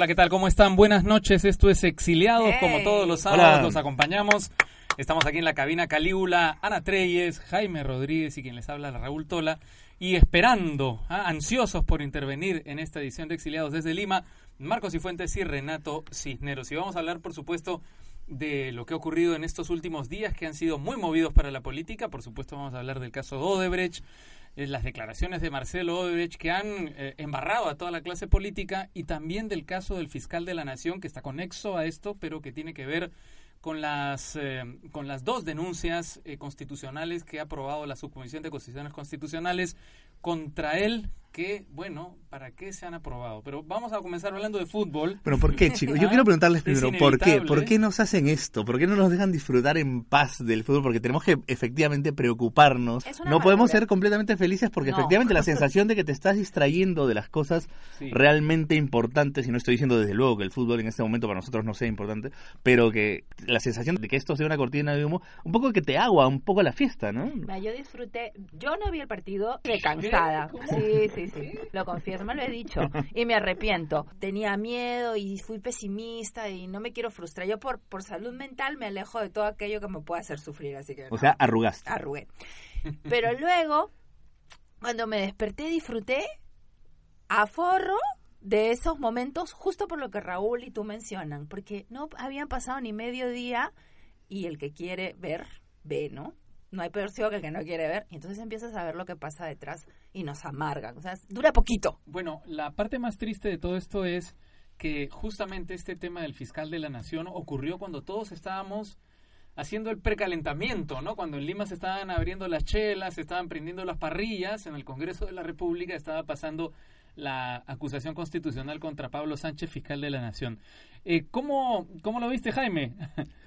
Hola, ¿qué tal? ¿Cómo están? Buenas noches. Esto es Exiliados. Como todos los sábados, los acompañamos. Estamos aquí en la cabina Calígula, Ana Treyes, Jaime Rodríguez y quien les habla, Raúl Tola. Y esperando, ¿ah? ansiosos por intervenir en esta edición de Exiliados desde Lima, Marcos Cifuentes y Renato Cisneros. Y vamos a hablar, por supuesto, de lo que ha ocurrido en estos últimos días que han sido muy movidos para la política. Por supuesto, vamos a hablar del caso de Odebrecht, las declaraciones de Marcelo Odebrecht que han eh, embarrado a toda la clase política y también del caso del fiscal de la Nación que está conexo a esto, pero que tiene que ver con las, eh, con las dos denuncias constitucionales que ha aprobado la Subcomisión de Constituciones Constitucionales contra él que, bueno, ¿para qué se han aprobado? Pero vamos a comenzar hablando de fútbol. Pero ¿por qué, chicos? Yo quiero preguntarles primero, ¿por qué? ¿Por qué nos hacen esto? ¿Por qué no nos dejan disfrutar en paz del fútbol? Porque tenemos que efectivamente preocuparnos. No podemos ser completamente felices porque efectivamente la sensación de que te estás distrayendo de las cosas realmente importantes, y no estoy diciendo desde luego que el fútbol en este momento para nosotros no sea importante, pero que la sensación de que esto sea una cortina de humo, un poco que te agua un poco la fiesta, ¿no? Yo disfruté, yo no vi el partido de cansada. Sí, sí sí, sí. Lo confieso, me lo he dicho. Y me arrepiento. Tenía miedo y fui pesimista y no me quiero frustrar. Yo por, por salud mental me alejo de todo aquello que me pueda hacer sufrir, así que... O sea, arrugaste. Arrugué. Pero luego, cuando me desperté, disfruté a forro de esos momentos, justo por lo que Raúl y tú mencionan, porque no habían pasado ni medio día y el que quiere ver, ve, ¿no? No hay peor ciego que el que no quiere ver. Y entonces empiezas a ver lo que pasa detrás y nos amarga. O sea, dura poquito. Bueno, la parte más triste de todo esto es que justamente este tema del fiscal de la nación ocurrió cuando todos estábamos haciendo el precalentamiento, ¿no? Cuando en Lima se estaban abriendo las chelas, se estaban prendiendo las parrillas, en el Congreso de la República estaba pasando la acusación constitucional contra Pablo Sánchez, fiscal de la Nación. Eh, ¿cómo, ¿Cómo lo viste, Jaime?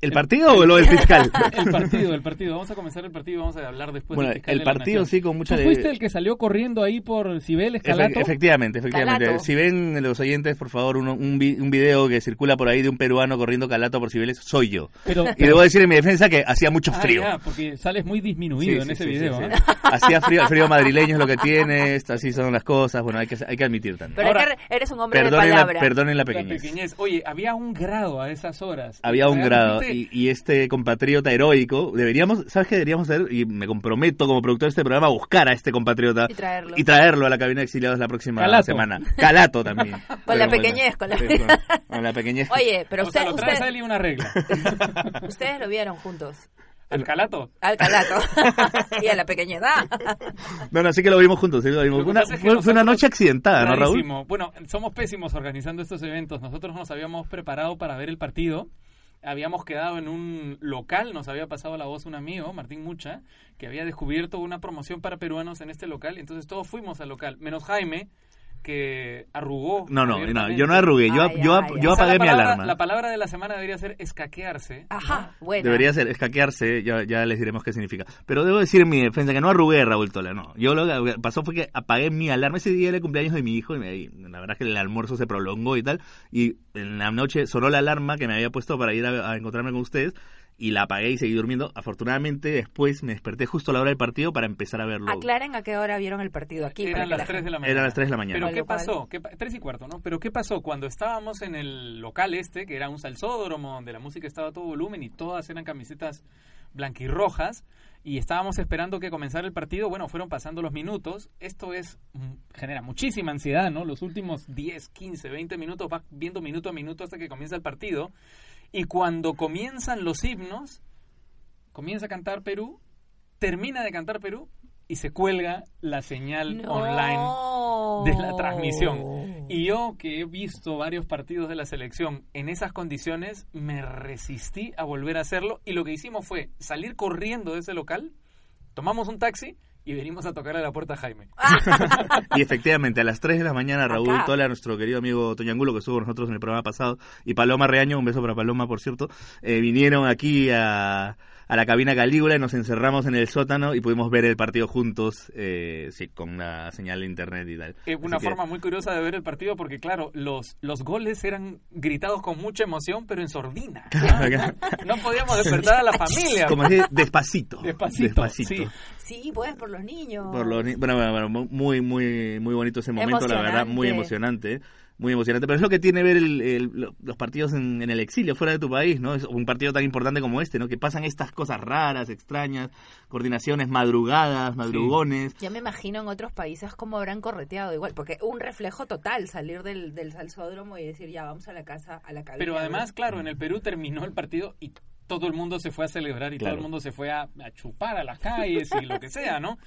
¿El partido o lo del fiscal? el partido, el partido. Vamos a comenzar el partido y vamos a hablar después bueno, del fiscal el partido sí con mucha... ¿Tú fuiste el que salió corriendo ahí por Cibeles, Calato? efectivamente, efectivamente. Si ven los oyentes, por favor, un, un, video que circula por ahí de un peruano corriendo Calato por Cibeles, soy yo. y debo decir en mi defensa que hacía mucho ah, frío. porque sales muy disminuido en ese video. ¿eh? Hacía frío, el frío madrileño es lo que tiene, así son las cosas, bueno, hay que, hay que admitir también. Pero Ahora, eres un hombre de palabra. perdonen la pequeñez. Oye, había un grado a esas horas. Había un grado, y, y este compatriota heroico, deberíamos, ¿sabes qué deberíamos hacer? Y me comprometo como productor de este programa a buscar a este compatriota y traerlo, a la cabina de exiliados la próxima semana. Calato también. con la pequeñez, con la, con la pequeñez. Oye, pero usted, lo trae usted... una regla. ustedes lo vieron juntos. ¿Al calato? Al calato. y a la pequeñez. Bueno, así que lo vimos juntos. Lo vimos. Una, fue, una noche accidentada, ¿no, Raúl? Bueno, somos pésimos organizando estos eventos. Nosotros nos habíamos preparado para ver el partido habíamos quedado en un local, nos había pasado la voz un amigo, Martín Mucha, que había descubierto una promoción para peruanos en este local, entonces todos fuimos al local, menos Jaime, que arrugó. No, no, no yo no arrugué, yo, yo, yo apagué mi alarma. La palabra de la semana debería ser escaquearse. Ajá, bueno. Debería ser escaquearse, ya, ya les diremos qué significa. Pero debo decir en mi defensa que no arrugué, Raúl Tola, no. Yo lo que pasó fue que apagué mi alarma. Ese día era el cumpleaños de mi hijo y, la verdad es que el almuerzo se prolongó y tal. Y en la noche sonó la alarma que me había puesto para ir a encontrarme con ustedes y la apagué y seguí durmiendo. Afortunadamente, después me desperté justo a la hora del partido para empezar a verlo. Aclaren a qué hora vieron el partido aquí. Eran las 3 de la mañana. Eran las 3 de la mañana. Pero ¿qué pasó? ¿Qué, 3 y cuarto, ¿no? Pero ¿qué pasó? Cuando estábamos en el local este, que era un salsódromo, donde la música estaba a todo volumen y todas eran camisetas blanquirrojas, y estábamos esperando que comenzara el partido, bueno, fueron pasando los minutos. Esto es mm, genera muchísima ansiedad, ¿no? Los últimos 10, 15, 20 minutos vas viendo minuto a minuto hasta que comienza el partido. Y cuando comienzan los himnos, comienza a cantar Perú, termina de cantar Perú y se cuelga la señal online de la transmisión. Y yo que he visto varios partidos de la selección en esas condiciones, me resistí a volver a hacerlo y lo que hicimos fue salir corriendo de ese local, tomamos un taxi y venimos a tocarle a la puerta a Jaime. y efectivamente, a las 3 de la mañana, Raúl Tola, nuestro querido amigo Toño Angulo, que estuvo con nosotros en el programa pasado, y Paloma Reaño, un beso para Paloma, por cierto, eh, vinieron aquí a a la cabina Calígula y nos encerramos en el sótano y pudimos ver el partido juntos, eh, sí, con una señal de internet y tal. Es una forma muy curiosa de ver el partido porque, claro, los, los goles eran gritados con mucha emoción, pero en sordina. no podíamos despertar a la familia. Como decir, despacito. Despacito. Sí. sí. pues, por los niños. Por los bueno, bueno, muy, muy, muy bonito ese momento, la verdad, muy emocionante. Muy emocionante. Pero es lo que tiene ver los partidos en, el exilio, fuera de tu país, ¿no? Es un partido tan importante como este, ¿no? Que pasan estas cosas raras, extrañas, coordinaciones, madrugadas, madrugones. Ya me imagino en otros países cómo habrán correteado igual, porque un reflejo total salir del, del salsódromo y decir, ya, vamos a la casa, a la cabina. Pero además, claro, en el Perú terminó el partido y todo el mundo se fue a celebrar y todo el mundo se fue a, a chupar a las calles y lo que sea, ¿no?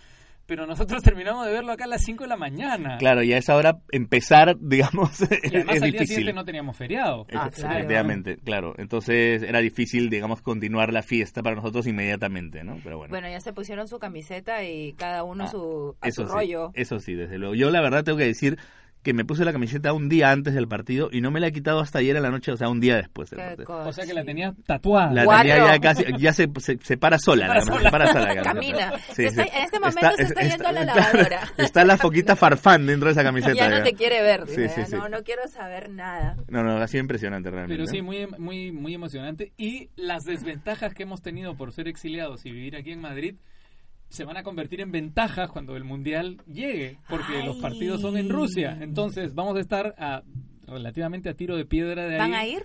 Pero nosotros terminamos de verlo acá a las 5 de la mañana. Claro, y a esa hora empezar, digamos, y además, es al día siguiente no teníamos feriado. Ah, Efectivamente, claro. Entonces era difícil, digamos, continuar la fiesta para nosotros inmediatamente, ¿no? Pero bueno. Bueno, ya se pusieron su camiseta y cada uno ah, su, a su rollo. Eso sí, desde luego. Yo la verdad tengo que decir que me puse la camiseta un día antes del partido y no me la he quitado hasta ayer a la noche, o sea, un día después del partido. O sea que la tenía tatuada. La tenía ya casi, ya se, se, para sola. Se para sola. Camina. en este momento se está, yendo a la lavadora. Está, la foquita farfán dentro de esa camiseta. Ya, no te quiere ver. no, no quiero saber nada. No, no, ha sido impresionante realmente. Pero sí, muy, muy, muy emocionante. Y las desventajas que hemos tenido por ser exiliados y vivir aquí en Madrid se van a convertir en ventajas cuando el mundial llegue, porque los partidos son en Rusia. Entonces vamos a estar a, relativamente a tiro de piedra de ahí. ¿Van a ir?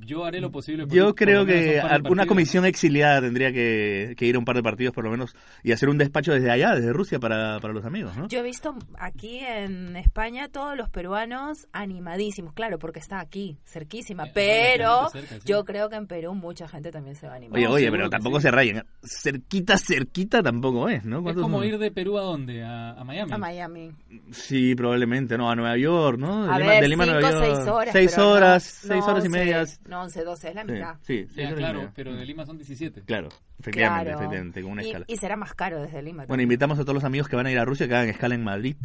Yo haré lo posible. Yo creo que alguna comisión exiliada tendría que, ir a un par de partidos por lo menos y hacer un despacho desde allá, desde Rusia, para, para los amigos. ¿no? Yo he visto aquí en España todos los peruanos animadísimos, claro, porque está aquí, cerquísima, pero yo creo que en Perú mucha gente también se va a animar. Oye, oye, pero tampoco se rayen. Cerquita, cerquita tampoco es, ¿no? Es como ir de Perú a dónde? ¿A, Miami? A Miami. Sí, probablemente, ¿no? A Nueva York, ¿no? De a Lima, ver, de Lima cinco, Nueva York. seis horas. Seis horas, seis horas y media. No, 11, 12, es la mitad. Sí, sí, claro, pero de Lima son 17. Claro, efectivamente, efectivamente con una y, escala. Y será más caro desde Lima. Bueno, invitamos a todos los amigos que van a ir a Rusia que hagan escala en Madrid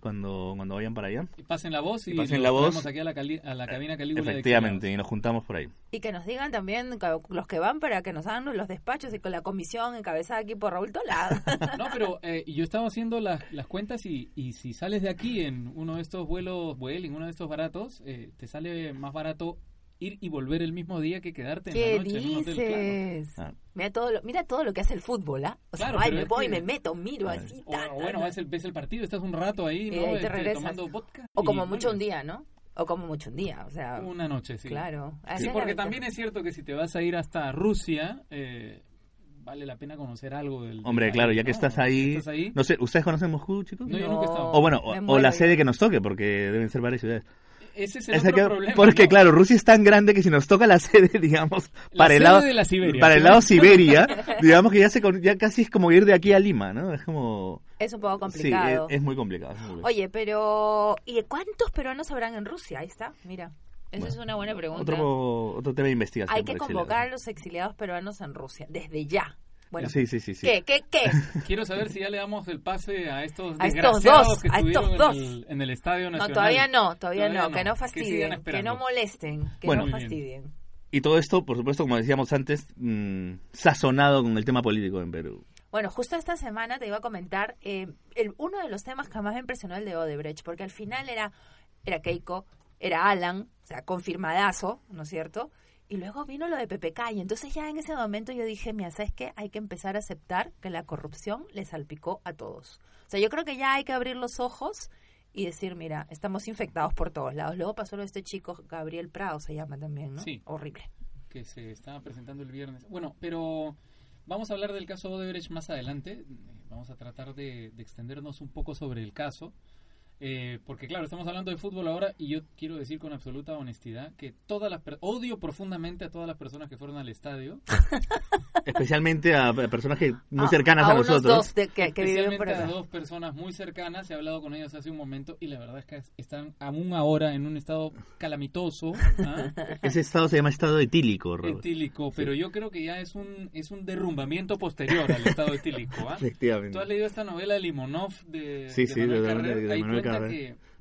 cuando, cuando vayan para allá. Y pasen la voz y, pasen la voz. aquí a la, a la cabina Calígula. Efectivamente, y nos juntamos por ahí. Y que nos digan también los que van para que nos hagan los despachos y con la comisión encabezada aquí por Raúl Tola. no, pero eh, yo estaba haciendo las, las cuentas y, y si sales de aquí en uno de estos vuelos Vueling, uno de estos baratos, eh, te sale más barato ir y volver el mismo día que quedarte en la noche en un hotel. Ah. Mira todo, lo, mira todo lo que hace el fútbol, ¿ah? O sea, me voy, me meto, miro así. O, bueno, ves el, ves el, partido, estás un rato ahí, ¿no? Este, tomando vodka. O como mucho un día, ¿no? O como mucho un día, o sea... Una noche, sí. Claro. Sí, porque también es cierto que si te vas a ir hasta Rusia... Eh, vale la pena conocer algo del... Hombre, claro, ya que estás, ahí, No sé, ¿ustedes conocen Moscú, chicos? No, yo nunca he estado. O bueno, o, la sede que nos toque, porque deben ser varias ciudades ese es el otro problema. Porque, claro, Rusia es tan grande que si nos toca la sede, digamos, para el lado. De la Siberia, para el lado Siberia, digamos que ya, se, ya casi es como ir de aquí a Lima, ¿no? Es como. Es un poco complicado. Sí, es, muy complicado, Oye, pero. ¿Y cuántos peruanos habrán en Rusia? Ahí está, mira. Esa es una buena pregunta. Otro, otro tema de investigación. Hay que convocar a los exiliados peruanos en Rusia, desde ya. Bueno, sí, sí, sí, ¿Qué, qué, qué? Quiero saber si ya le damos el pase a estos a estos dos, que a estos dos. En, el, en el Estadio Nacional. No, todavía no, todavía, no, que no fastidien, que, no molesten, que no fastidien. Y todo esto, por supuesto, como decíamos antes, mmm, sazonado con el tema político en Perú. Bueno, justo esta semana te iba a comentar eh, el, uno de los temas que más me impresionó el de Odebrecht, porque al final era, era Keiko, era Alan, o sea, confirmadazo, ¿no es cierto? Y luego vino lo de PPK y entonces ya en ese momento yo dije, mira, ¿sabes qué? Hay que empezar a aceptar que la corrupción le salpicó a todos. O sea, yo creo que ya hay que abrir los ojos y decir, mira, estamos infectados por todos lados. Luego pasó lo de este chico, Gabriel Prado se llama también, ¿no? Sí. Horrible. Que se estaba presentando el viernes. Bueno, pero vamos a hablar del caso Odebrecht más adelante. Vamos a tratar de, de extendernos un poco sobre el caso. Eh, porque claro, estamos hablando de fútbol ahora y yo quiero decir con absoluta honestidad que todas las odio profundamente a todas las personas que fueron al estadio. Especialmente a personas que muy cercanas a, nosotros. Dos que, Especialmente a dos personas muy cercanas. He hablado con ellos hace un momento y la verdad es que están aún ahora en un estado calamitoso. ¿ah? Ese estado se llama estado etílico, Etílico, pero yo creo que ya es un es un derrumbamiento posterior al estado etílico. ¿ah? Efectivamente. ¿Tú has leído esta novela Limonov de, sí, sí, de,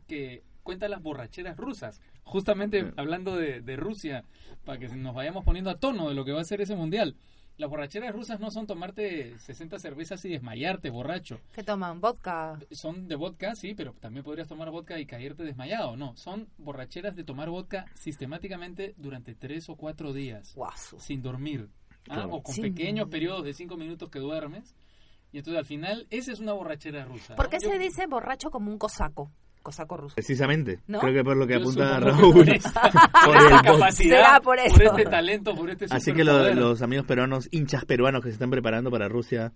que, cuenta las borracheras rusas. Justamente hablando de, Rusia, para que nos vayamos poniendo a tono de lo que va a ser ese mundial. Las borracheras rusas no son tomarte 60 cervezas y desmayarte borracho. ¿Qué toman? ¿Vodka? Son de vodka, sí, pero también podrías tomar vodka y caerte desmayado. No, son borracheras de tomar vodka sistemáticamente durante tres o cuatro días. Sin dormir. ¿ah? O con pequeños periodos de cinco minutos que duermes. Y entonces al final, esa es una borrachera rusa. ¿Por qué se dice borracho como un cosaco? cosaco ruso. Precisamente. Creo que por lo que apunta Raúl. Por, esta capacidad, por, este talento, por este Así que los amigos peruanos, hinchas peruanos que se están preparando para Rusia,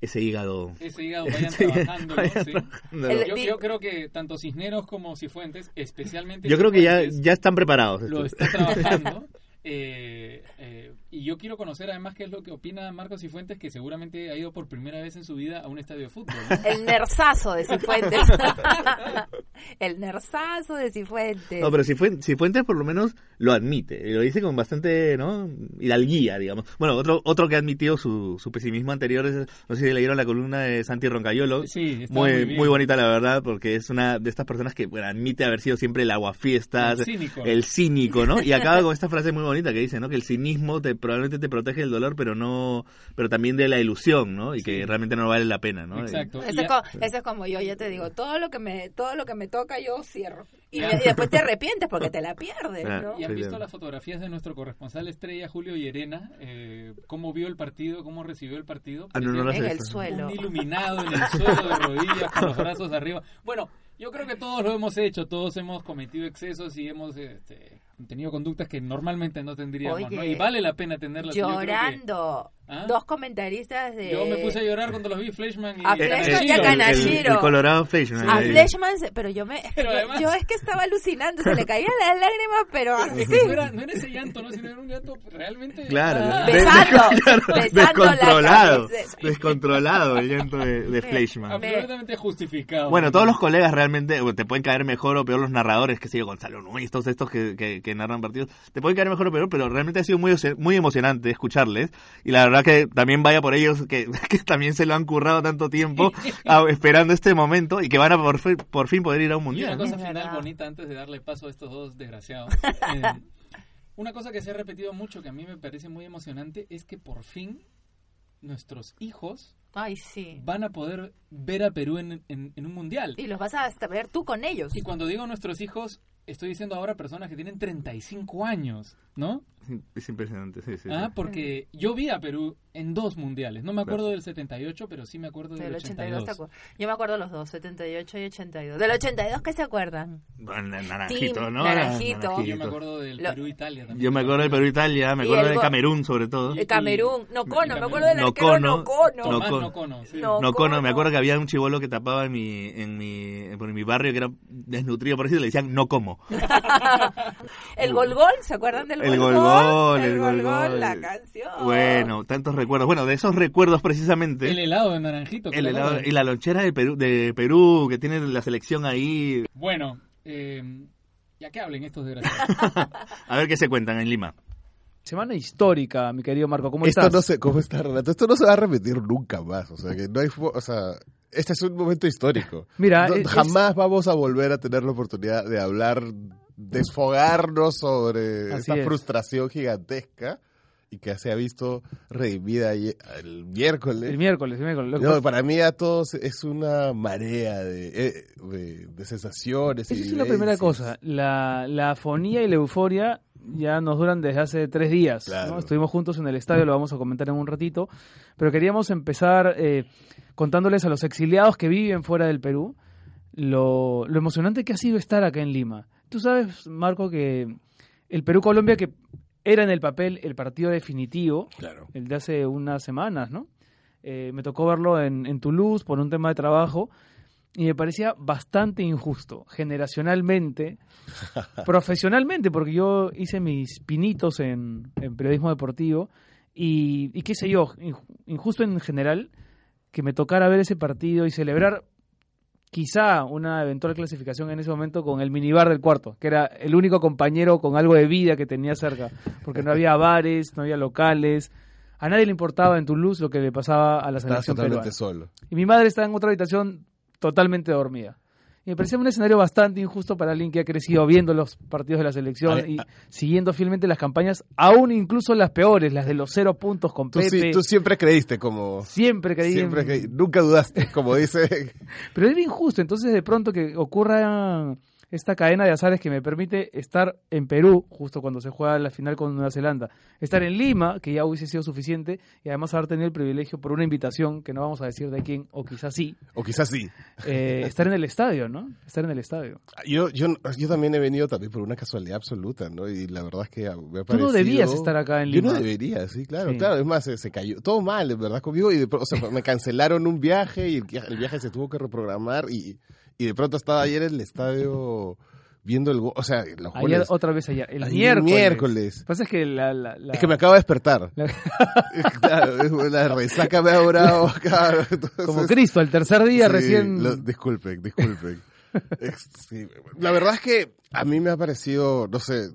ese hígado. Ese hígado vayan trabajando, ¿sí? yo, creo que tanto Cisneros como Cifuentes, especialmente. Yo creo que ya, ya están preparados. Lo están trabajando. Eh, eh, y yo quiero conocer además qué es lo que opina Marcos Cifuentes, que seguramente ha ido por primera vez en su vida a un estadio de fútbol. El nerzazo de Cifuentes. el nerzazo de Cifuentes. No, pero Cifuentes, por lo menos lo admite. Y lo dice con bastante, ¿no? guía digamos. Bueno, otro otro que ha admitido su, su pesimismo anterior es, no sé si leyeron la columna de Santi Roncayolo. Sí, muy, muy, bonita, la verdad, porque es una de estas personas que bueno, admite haber sido siempre el aguafiestas. El cínico. El cínico, ¿no? Y acaba con esta frase muy bonita que dice, ¿no? Que el cinismo te probablemente te protege del dolor, pero no, pero también de la ilusión, ¿no? Y que realmente no vale la pena, ¿no? Exacto. Eso, es como, yo ya te digo, todo lo que me, todo lo que me toca yo cierro. Y, después te arrepientes porque te la pierdes, ¿no? Y han visto las fotografías de nuestro corresponsal estrella Julio Llerena, eh, cómo vio el partido, cómo recibió el partido. Ah, no, en el suelo. Un iluminado en el suelo de rodillas con los brazos arriba. Bueno, yo creo que todos lo hemos hecho, todos hemos cometido excesos y hemos este, tenido conductas que normalmente no tendríamos, ¿no? Y vale la pena tenerlas. Llorando. ¿Ah? Dos comentaristas de... Yo me puse a llorar cuando los vi Fleshman y... A Fleshman y a Kanashiro. El, Colorado Fleshman. A Fleshman, pero yo me... yo, es que estaba alucinando, se le caían las lágrimas, pero así. no, era, no era ese llanto, ¿no? Sino era un llanto realmente... Claro. Ah, besando, descontrolado. descontrolado el llanto de, de Fleshman. Absolutamente justificado. Bueno, todos los colegas realmente te pueden caer mejor o peor los narradores, que sigue Gonzalo Núñez, todos estos que, que, que, narran partidos, te pueden caer mejor o peor, pero realmente ha sido muy, muy emocionante escucharles y la verdad que también vaya por ellos que, también se lo han currado tanto tiempo esperando este momento y que van a por, por fin poder ir a un mundial. Y una cosa final bonita antes de darle paso a estos dos desgraciados. Eh, una cosa que se ha repetido mucho que a mí me parece muy emocionante es que por fin nuestros hijos Ay, sí. van a poder ver a Perú en, en, un mundial. Y los vas a ver tú con ellos. Y cuando digo nuestros hijos, estoy diciendo ahora personas que tienen 35 años, ¿no? Es impresionante, sí, sí. Ah, porque yo vi a Perú en dos mundiales. No me acuerdo del 78, pero sí me acuerdo del, 82. yo me acuerdo los dos, 78 y 82. ¿Del 82 qué se acuerdan? naranjito, ¿no? Naranjito. Yo me acuerdo del Perú-Italia también. Yo me acuerdo del Perú-Italia, me acuerdo de Camerún sobre todo. De Camerún, Nocono, me acuerdo del arquero Nocono. Nocono, sí. Nocono, me acuerdo que había un chivolo que tapaba en mi, en mi, en mi barrio que era desnutrido por eso y le decían no como. el gol gol, ¿se acuerdan del el gol gol? El gol gol, la canción. Bueno, tantos recuerdos. Bueno, de esos recuerdos precisamente. El helado de naranjito. El helado, y la lonchera de Perú, de Perú, que tiene la selección ahí. Bueno, eh, ya que hablen estos desgraciados. A ver qué se cuentan en Lima. Semana histórica, mi querido Marco. ¿Cómo Esto estás? No. Esto no se va a repetir nunca más. O sea, que no hay. O sea, este es un momento histórico. Mira, jamás vamos a volver a tener la oportunidad de hablar, desfogarnos sobre esa frustración gigantesca y que se ha visto redimida el miércoles. El miércoles, el miércoles. para mí a todos es una marea de, eh, de, sensaciones. Esa es la primera cosa. La, la afonía y la euforia ya nos duran desde hace tres días. Estuvimos juntos en el estadio, lo vamos a comentar en un ratito. Pero queríamos empezar eh, contándoles a los exiliados que viven fuera del Perú lo, lo emocionante que ha sido estar acá en Lima. Tú sabes, Marco, que el Perú-Colombia, que era en el papel el partido definitivo, el de hace unas semanas, ¿no? Eh, me tocó verlo en, en Toulouse por un tema de trabajo y me parecía bastante injusto, generacionalmente, profesionalmente, porque yo hice mis pinitos en, en periodismo deportivo y, y, qué sé yo, injusto en general, que me tocara ver ese partido y celebrar quizá una eventual clasificación en ese momento con el minibar del cuarto, que era el único compañero con algo de vida que tenía cerca, porque no había bares, no había locales, a nadie le importaba en Toulouse lo que le pasaba a la selección peruana. Solo. Y mi madre estaba en otra habitación totalmente dormida. Y me parecía un escenario bastante injusto para alguien que ha crecido viendo los partidos de la selección y siguiendo fielmente las campañas, aún incluso las peores, las de los cero puntos con tú tú siempre creíste como... Siempre creí. Nunca dudaste, como dice... Pero era injusto, entonces de pronto que ocurra esta cadena de azares que me permite estar en Perú, justo cuando se juega la final con Nueva Zelanda, estar en Lima, que ya hubiese sido suficiente, y además haber tenido el privilegio por una invitación, que no vamos a decir de quién, o quizás sí. O quizás sí. Eh, estar en el estadio, ¿no? Estar en el estadio. Yo, yo, yo también he venido también por una casualidad absoluta, ¿no? Y la verdad es que me ha parecido... Tú no debías estar acá en Lima. Yo no debería, sí, claro, claro. Es más, se, cayó todo mal, de verdad, conmigo. Y o sea, me cancelaron un viaje y el viaje se tuvo que reprogramar y, y de pronto estaba ayer en el estadio viendo el o sea los ayer otra vez ayer el miércoles, miércoles. Pasa es que la, la, es que me acabo de despertar. Claro la resaca me ha durado como Cristo el tercer día recién. lo, disculpen disculpen. La verdad es que a mí me ha parecido no sé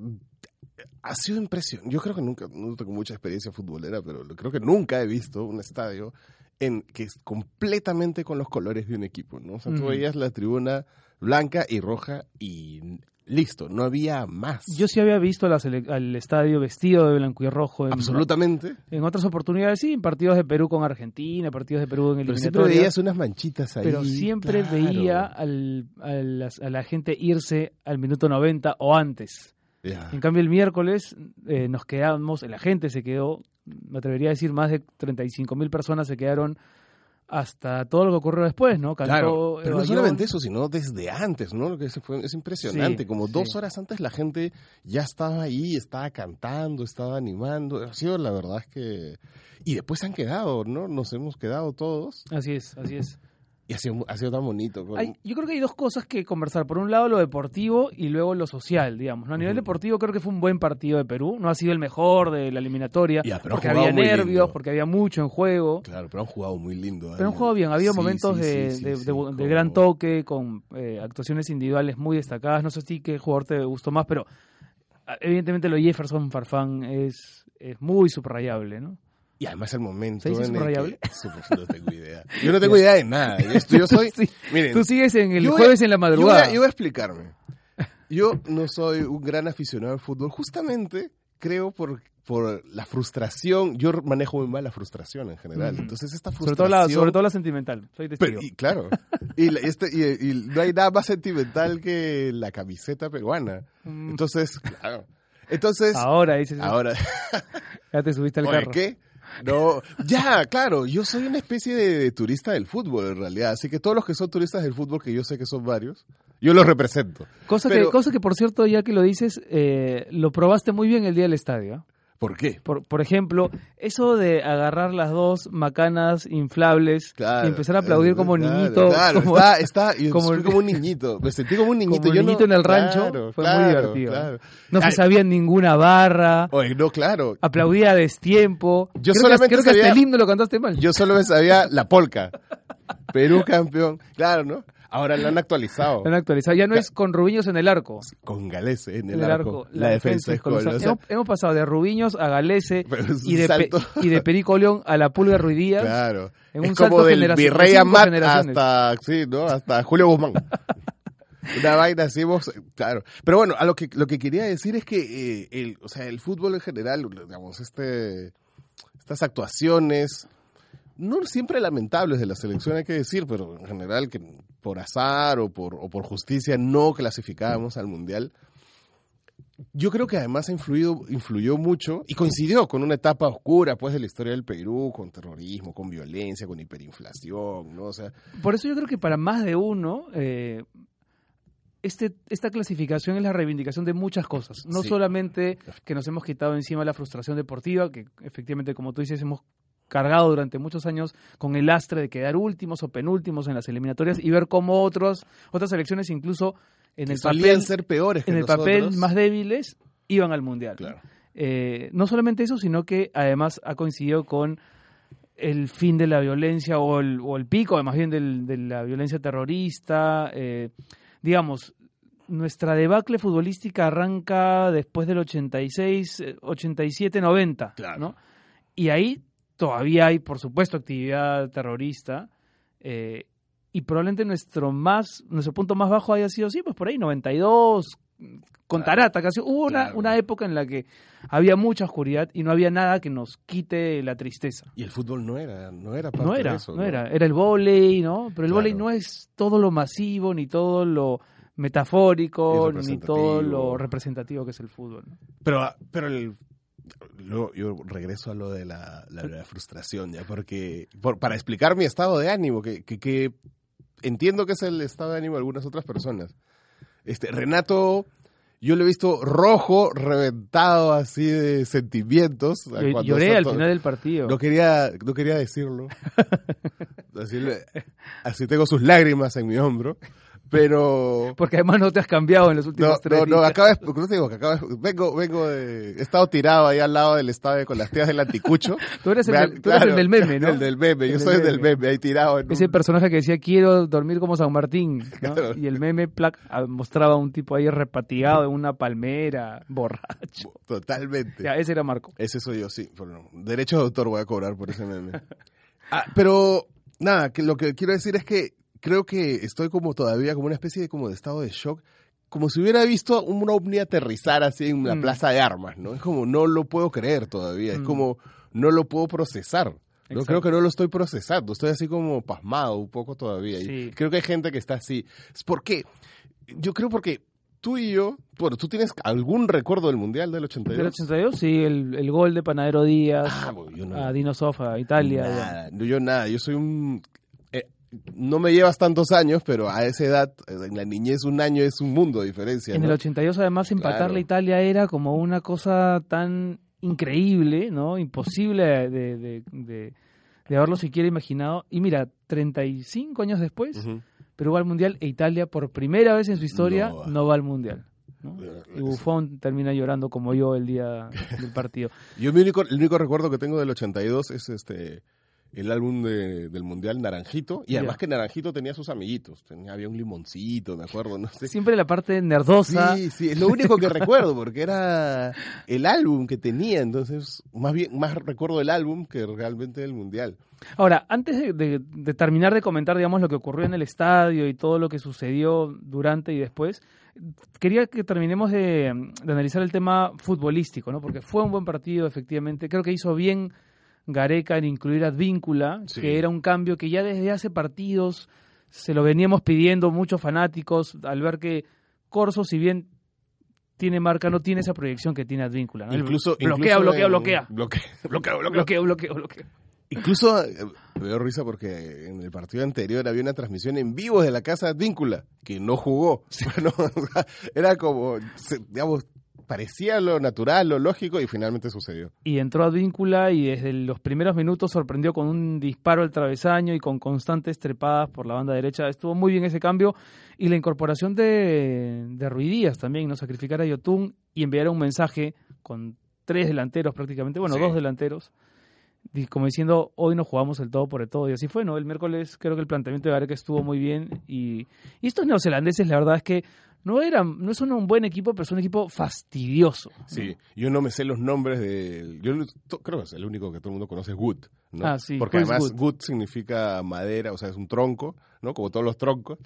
ha sido impresión yo creo que nunca no tengo mucha experiencia futbolera pero creo que nunca he visto un estadio en que es completamente con los colores de un equipo no o sea tú veías la tribuna blanca y roja y listo, no había más. Yo sí había visto al estadio vestido de blanco y rojo. En, Absolutamente. En otras oportunidades, sí, en partidos de Perú con Argentina, partidos de Perú en el Pero siempre veías unas manchitas ahí. Pero siempre veía al, a la gente irse al minuto 90 o antes. En cambio, el miércoles eh, nos quedamos, la gente se quedó, me atrevería a decir, más de 35 mil personas se quedaron hasta todo lo que ocurrió después, ¿no? claro, pero no solamente eso, sino desde antes, ¿no? Lo que fue, es impresionante, como dos horas antes la gente ya estaba ahí, estaba cantando, estaba animando, ha sido la verdad es que... Y después se han quedado, ¿no? Nos hemos quedado todos. Así es, así es. Y ha sido, ha sido tan bonito. yo creo que hay dos cosas que conversar. Por un lado, lo deportivo y luego lo social, digamos. A nivel deportivo, creo que fue un buen partido de Perú. No ha sido el mejor de la eliminatoria. porque había nervios, porque había mucho en juego. Claro, pero han jugado muy lindo. Pero han jugado bien. Había momentos de, gran toque, con eh, actuaciones individuales muy destacadas. No sé si qué jugador te gustó más, pero ah, evidentemente lo Jefferson Farfán es, es muy subrayable, ¿no? Y además el momento. ¿Se en no tengo idea. Yo no tengo idea de nada. Yo, soy. miren, Tú sigues en el jueves en la madrugada. Yo voy, a, explicarme. Yo no soy un gran aficionado al fútbol, justamente creo por, por la frustración. Yo manejo muy mal la frustración en general. Entonces, esta frustración. Sobre todo la, sobre todo la sentimental. Soy testigo. y, claro. y, este, y, no hay nada más sentimental que la camiseta peruana. Mm. Entonces, claro. Entonces. Ahora dices. Ahora. ya te subiste al carro. ¿Qué? No, ya, claro, yo soy una especie de, turista del fútbol en realidad, así que todos los que son turistas del fútbol, que yo sé que son varios, yo los represento. Cosa, que, cosa que, por cierto, ya que lo dices, eh, lo probaste muy bien el día del estadio. ¿Por qué? Por, por ejemplo, eso de agarrar las dos macanas inflables y empezar a aplaudir como niñito. Claro, como, está, está como, como, un niñito. Me sentí como un niñito. Como niñito en el rancho. fue muy divertido. No se sabía ninguna barra. Oye, no, claro. Aplaudía a destiempo. Yo creo solamente que, creo que hasta el himno lo cantaste mal. Yo solo me sabía la polca. Perú campeón. Claro, ¿no? Ahora lo han actualizado. Lo han actualizado. Ya no es con Rubiños en el arco. Con Galese en el, arco. La, defensa, es con hemos, pasado de Rubiños a Galese y de, y de Perico León a la Pulga Ruidías. Claro. En es un como del Virrey Amat hasta, sí, ¿no? hasta Julio Guzmán. Una vaina así, claro. Pero bueno, a lo que, lo que quería decir es que eh, el, o sea, el fútbol en general, digamos, este, estas actuaciones, no siempre lamentables de la selección, hay que decir, pero en general que por azar o por, o por justicia no clasificábamos al Mundial. Yo creo que además ha influido, influyó mucho y coincidió con una etapa oscura pues de la historia del Perú, con terrorismo, con violencia, con hiperinflación, ¿no? O sea, por eso yo creo que para más de uno eh, este, esta clasificación es la reivindicación de muchas cosas. No solamente que nos hemos quitado encima la frustración deportiva, que efectivamente, como tú dices, hemos cargado durante muchos años con el lastre de quedar últimos o penúltimos en las eliminatorias y ver cómo otros otras selecciones incluso en el papel ser peores en el papel más débiles iban al mundial. Eh, no solamente eso sino que además ha coincidido con el fin de la violencia o el, o el pico más bien de la violencia terrorista. Eh, digamos nuestra debacle futbolística arranca después del 86 87 90 ¿no? y ahí todavía hay, por supuesto, actividad terrorista. Eh, y probablemente nuestro más nuestro punto más bajo haya sido, sí, pues por ahí, 92, con Tarata, casi. Hubo una, una época en la que había mucha oscuridad y no había nada que nos quite la tristeza. Y el fútbol no era, no era parte no era, de eso. No, era, era el vóley, ¿no? Pero el vóley no es todo lo masivo ni todo lo metafórico ni todo lo representativo que es el fútbol. Pero, pero el, luego yo regreso a lo de la, frustración, ya, porque para explicar mi estado de ánimo, que, que, entiendo que es el estado de ánimo de algunas otras personas. Este, Renato, yo lo he visto rojo, reventado así de sentimientos. lloré al final del partido. No quería, no quería decirlo. así, así tengo sus lágrimas en mi hombro. Pero. Porque además no te has cambiado en los últimos no, tres No, no, acaba de, no te digo que acaba vengo, vengo de, he estado tirado ahí al lado del estadio con las tías del anticucho. tú eres, el, tú eres el del meme, ¿no? El del meme, yo soy el del meme, ahí tirado. Ese personaje que decía quiero dormir como San Martín, ¿no? Y el meme plac, ah, mostraba a un tipo ahí repatigado en una palmera, borracho. Totalmente. Ya, ese era Marco. Ese soy yo, sí. Derecho de autor voy a cobrar por ese meme. ah, pero, nada, que lo que quiero decir es que creo que estoy como todavía como una especie de como de estado de shock, como si hubiera visto un ovni aterrizar así en una mm. plaza de armas, ¿no? Es como no lo puedo creer todavía, es mm. como no lo puedo procesar. No creo que no lo estoy procesando, estoy así como pasmado un poco todavía. Y creo que hay gente que está así. ¿Por qué? Yo creo porque tú y yo, bueno, ¿tú tienes algún recuerdo del Mundial del 82? Del 82, sí, el, el gol de Panadero Díaz ah, a Dino Sofa, Italia. Nada, yo nada, yo soy un no me llevas tantos años, pero a esa edad, en la niñez un año es un mundo de diferencia. En el 82 además empatar la Italia era como una cosa tan increíble, ¿no? Imposible de, de, de, haberlo siquiera imaginado. Y mira, 35 años después, pero va al Mundial e Italia por primera vez en su historia no va, al Mundial. Y Buffon termina llorando como yo el día del partido. Yo mi único, el único recuerdo que tengo del 82 es este el álbum de, del Mundial Naranjito. Y además que Naranjito tenía sus amiguitos. Tenía, había un limoncito, me acuerdo. No sé. Siempre la parte nerdosa. Sí, sí, es lo único que recuerdo, porque era el álbum que tenía. Entonces, más bien, más recuerdo el álbum que realmente el Mundial. Ahora, antes de, terminar de comentar, digamos, lo que ocurrió en el estadio y todo lo que sucedió durante y después, quería que terminemos de, de analizar el tema futbolístico, ¿no? Porque fue un buen partido, efectivamente. Creo que hizo bien Gareca en incluir Advíncula, que era un cambio que ya desde hace partidos se lo veníamos pidiendo muchos fanáticos al ver que Corso, si bien tiene marca, no tiene esa proyección que tiene Advíncula. ¿no? Incluso, bloquea, bloquea, bloquea, bloquea, bloquea. Bloquea, bloquea, bloquea. Incluso eh, me dio risa porque en el partido anterior había una transmisión en vivo de la casa Advíncula, que no jugó. Era como, digamos, parecía lo natural, lo lógico y finalmente sucedió. Y entró a Víncula y desde los primeros minutos sorprendió con un disparo al travesaño y con constantes trepadas por la banda derecha. Estuvo muy bien ese cambio y la incorporación de, de Ruidías también, no sacrificar a Yotun y enviar un mensaje con tres delanteros prácticamente, bueno, dos delanteros como diciendo, hoy no jugamos el todo por el todo. Y así fue, ¿no? El miércoles creo que el planteamiento de Gareca estuvo muy bien. Y, y, estos neozelandeses, la verdad es que no eran, no son un buen equipo, pero son un equipo fastidioso. Sí, yo no me sé los nombres de, yo creo que es el único que todo el mundo conoce es Wood, ¿no? Ah, sí, Porque además Wood significa madera, o sea, es un tronco, ¿no? Como todos los troncos.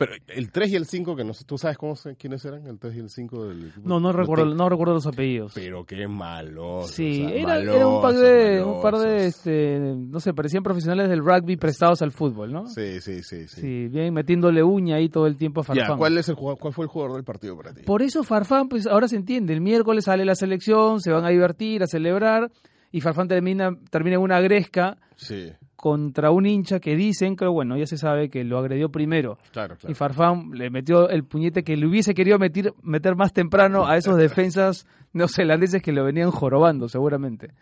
Pero el 3 y el 5, que no sé, ¿tú sabes cómo, quiénes eran? El 3 y el 5 del equipo. No, no recuerdo, no recuerdo los apellidos. Pero qué malo. Sí, era, era, un par de, un par de este, no sé, parecían profesionales del rugby prestados al fútbol, ¿no? Sí, sí, sí. Sí, sí bien metiéndole uña ahí todo el tiempo a Farfán. ¿cuál, es el, ¿cuál fue el jugador del partido para ti? Por eso Farfán, pues ahora se entiende. El miércoles sale la selección, se van a divertir, a celebrar, y Farfán termina, termina en una gresca. Sí contra un hincha que dicen, que bueno, ya se sabe que lo agredió primero. Claro, Y Farfán le metió el puñete que le hubiese querido meter, meter más temprano a esos defensas neozelandeses que lo venían jorobando, seguramente.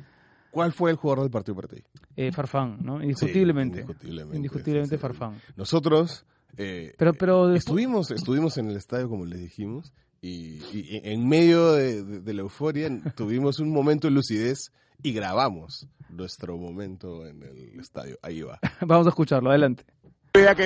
¿Cuál fue el jugador del partido para ti? Eh, Farfán, ¿no? Indiscutiblemente. indiscutiblemente. Indiscutiblemente Farfán. Nosotros eh, pero, pero estuvimos, estuvimos en el estadio, como les dijimos, y, en medio de la euforia tuvimos un momento de lucidez y grabamos nuestro momento en el estadio. Ahí va. Vamos a escucharlo, adelante.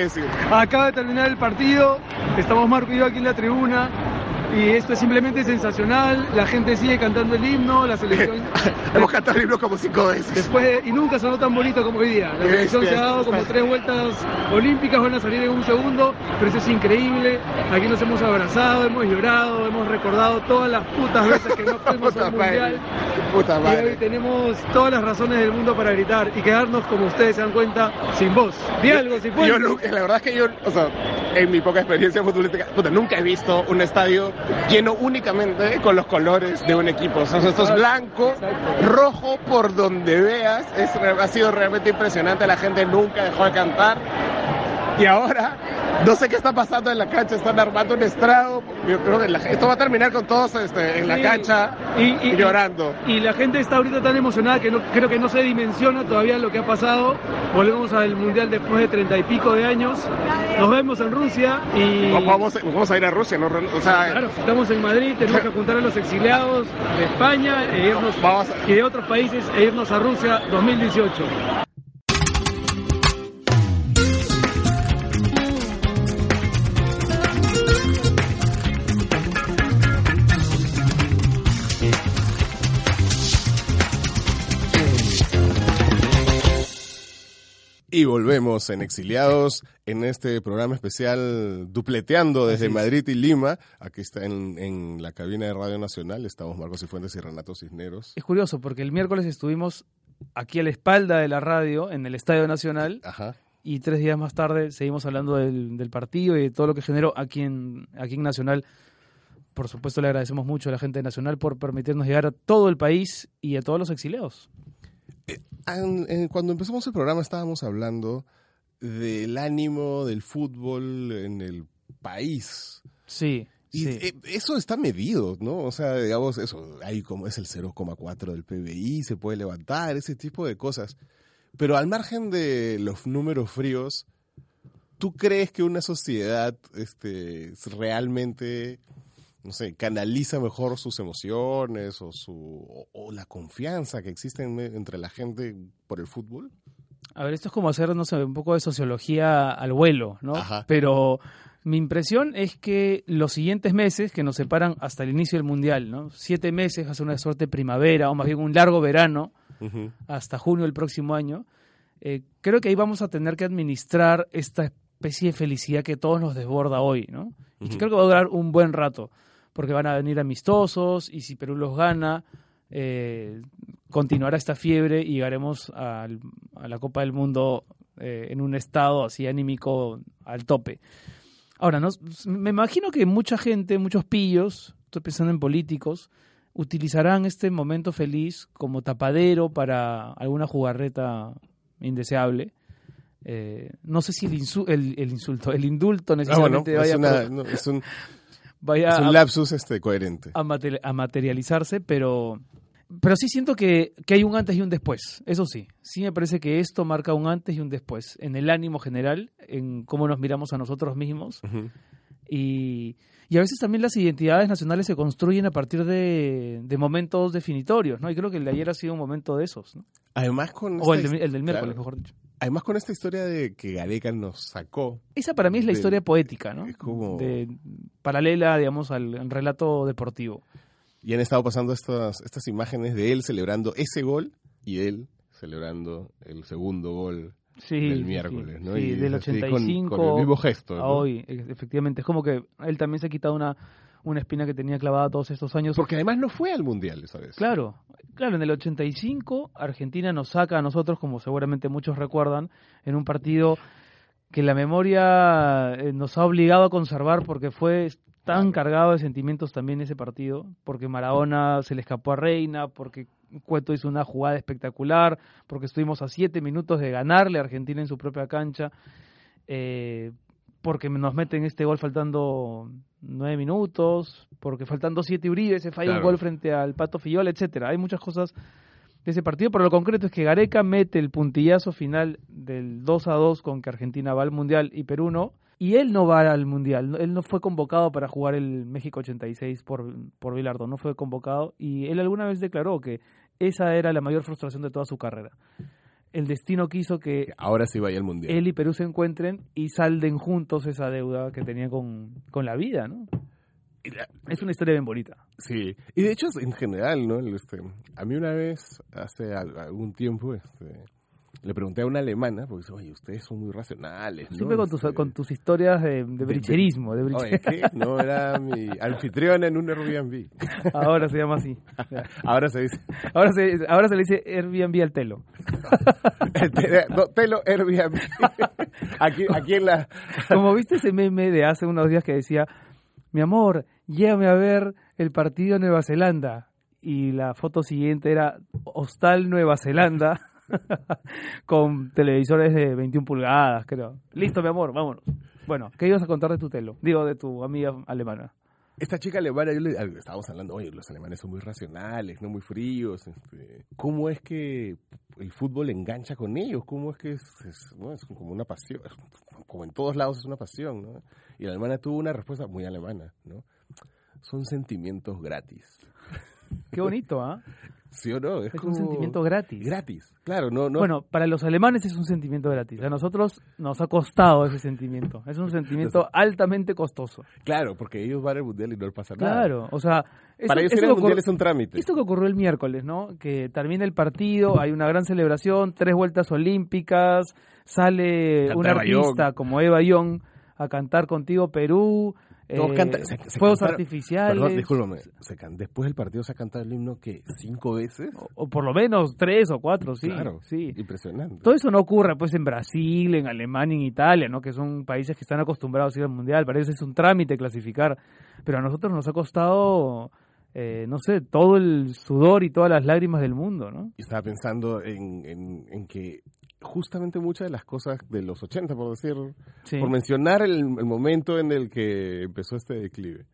decir. Acaba de terminar el partido, estamos Marco y yo aquí en la tribuna y esto es simplemente sensacional. La gente sigue cantando el himno, la selección. Hemos cantado el himno como cinco veces. Después, y nunca sonó tan bonito como hoy día. La selección se ha dado como tres vueltas olímpicas, van a salir en un segundo, pero eso es increíble. Aquí nos hemos abrazado, hemos llorado, hemos recordado todas las putas veces que no fuimos al mundial. Puta madre. Y hoy tenemos todas las razones del mundo para gritar y quedarnos, como ustedes se dan cuenta, sin voz. Di algo, si puedes. la verdad es que yo, o sea, en mi poca experiencia futbolística, nunca he visto un estadio lleno únicamente con los colores de un equipo. O sea, esto es blanco, rojo por donde veas. Es, ha sido realmente impresionante. La gente nunca dejó de cantar. Y ahora no sé qué está pasando en la cancha, están armando un estrado. Yo creo que esto va a terminar con todos este, en la cancha y, llorando. Y la gente está ahorita tan emocionada que no, creo que no se dimensiona todavía lo que ha pasado. Volvemos al Mundial después de treinta y pico de años. Nos vemos en Rusia y... Vamos, vamos a ir a Rusia, ¿no? O sea, claro, estamos en Madrid, tenemos que juntar a los exiliados de España e irnos, y de otros países e irnos a Rusia 2018. Y volvemos en Exiliados en este programa especial dupleteando desde Madrid y Lima. Aquí está en, la cabina de Radio Nacional. Estamos Marcos Cifuentes y Renato Cisneros. Es curioso porque el miércoles estuvimos aquí a la espalda de la radio en el Estadio Nacional. Y tres días más tarde seguimos hablando del, partido y de todo lo que generó aquí en, aquí en Nacional. Por supuesto, le agradecemos mucho a la gente de Nacional por permitirnos llegar a todo el país y a todos los exiliados. Eh, cuando empezamos el programa estábamos hablando del ánimo del fútbol en el país. Sí. Y eh, eso está medido, ¿no? O sea, digamos, eso, ahí como es el 0,4 del PBI, se puede levantar, ese tipo de cosas. Pero al margen de los números fríos, ¿tú crees que una sociedad este, realmente no sé, canaliza mejor sus emociones o, su, o, la confianza que existe entre la gente por el fútbol? A ver, esto es como hacer, no sé, un poco de sociología al vuelo, ¿no? Pero mi impresión es que los siguientes meses, que nos separan hasta el inicio del Mundial, ¿no? Siete meses, hace una suerte primavera, o más bien un largo verano, hasta junio del próximo año, eh, creo que ahí vamos a tener que administrar esta especie de felicidad que todos nos desborda hoy, ¿no? Y creo que va a durar un buen rato porque van a venir amistosos y si Perú los gana, eh, continuará esta fiebre y llegaremos a, la Copa del Mundo eh, en un estado así anímico al tope. Ahora, no, me imagino que mucha gente, muchos pillos, estoy pensando en políticos, utilizarán este momento feliz como tapadero para alguna jugarreta indeseable. Eh, no sé si el, el, insulto, el indulto ah, necesariamente vaya es un es un lapsus este, coherente. A, materializarse, pero, pero sí siento que, hay un antes y un después. Eso sí, sí me parece que esto marca un antes y un después en el ánimo general, en cómo nos miramos a nosotros mismos. y, y, a veces también las identidades nacionales se construyen a partir de, momentos definitorios, ¿no? Y creo que el de ayer ha sido un momento de esos, ¿no? Además con... O el, del miércoles, mejor dicho. Además con esta historia de que Gareca nos sacó. Esa para mí es la historia poética, ¿no? De, paralela, digamos, al, relato deportivo. Y han estado pasando estas, estas imágenes de él celebrando ese gol y él celebrando el segundo gol del miércoles, ¿no? y del 85 con, el mismo gesto. hoy, efectivamente. Es como que él también se ha quitado una, una espina que tenía clavada todos estos años. Porque además no fue al Mundial esa vez. Claro, claro, en el 85 Argentina nos saca a nosotros, como seguramente muchos recuerdan, en un partido que la memoria eh, nos ha obligado a conservar porque fue tan cargado de sentimientos también ese partido, porque Maradona se le escapó a Reina, porque Cueto hizo una jugada espectacular, porque estuvimos a siete minutos de ganarle a Argentina en su propia cancha, eh, porque nos meten este gol faltando nueve minutos, porque faltando siete Uribe se falla un gol frente al Pato Fillol, etcétera. Hay muchas cosas de ese partido, pero lo concreto es que Gareca mete el puntillazo final del 2 a 2 con que Argentina va al Mundial y Perú no, y él no va al Mundial, él no fue convocado para jugar el México 86 por, por Bilardo, no fue convocado, y él alguna vez declaró que esa era la mayor frustración de toda su carrera el destino quiso que ahora sí vaya al mundial. Él y Perú se encuentren y salden juntos esa deuda que tenía con, la vida, ¿no? Es una historia bien bonita. Sí, y de hecho en general, ¿no? Este, a mí una vez, hace algún tiempo, este, le pregunté a una alemana, porque dice, oye, ustedes son muy racionales. ¿no? Siempre con tus, este, con tus historias de, de bricherismo. De, Oye, ¿qué? No, era mi anfitriona en un Airbnb. Ahora se llama así. ahora se dice. Ahora se, ahora se le dice Airbnb al telo. no, telo Airbnb. aquí, aquí en la... Como viste ese meme de hace unos días que decía, mi amor, llévame a ver el partido Nueva Zelanda. Y la foto siguiente era Hostal Nueva Zelanda con televisores de 21 pulgadas, creo. Listo, mi amor, vámonos. Bueno, ¿qué ibas a contar de tu telo? Digo, de tu amiga alemana. Esta chica alemana, yo le, estábamos hablando, oye, los alemanes son muy racionales, no muy fríos. Este, ¿Cómo es que el fútbol engancha con ellos? ¿Cómo es que es, es como una pasión? Como en todos lados es una pasión, ¿no? Y la alemana tuvo una respuesta muy alemana, ¿no? Son sentimientos gratis. Qué bonito, ¿ah? ¿Sí o no? Es, un sentimiento gratis. Gratis, claro. no, no Bueno, para los alemanes es un sentimiento gratis. A nosotros nos ha costado ese sentimiento. Es un sentimiento altamente costoso. Claro, porque ellos van al mundial y no les pasa nada. Claro, o sea... para ellos el mundial es un trámite. Esto que ocurrió el miércoles, ¿no? Que termina el partido, hay una gran celebración, tres vueltas olímpicas, sale una artista como Eva Young a cantar contigo Perú, todos eh, fuegos artificiales. Perdón, discúlpame. después del partido se ha cantado el himno que cinco veces. O, por lo menos tres o cuatro, sí. Claro, sí. Impresionante. Todo eso no ocurre pues en Brasil, en Alemania, en Italia, ¿no? Que son países que están acostumbrados a ir al mundial. Parece que es un trámite clasificar. Pero a nosotros nos ha costado. Eh, no sé, todo el sudor y todas las lágrimas del mundo, ¿no? Y estaba pensando en, en, en que justamente muchas de las cosas de los 80, por decir, por mencionar el, momento en el que empezó este declive,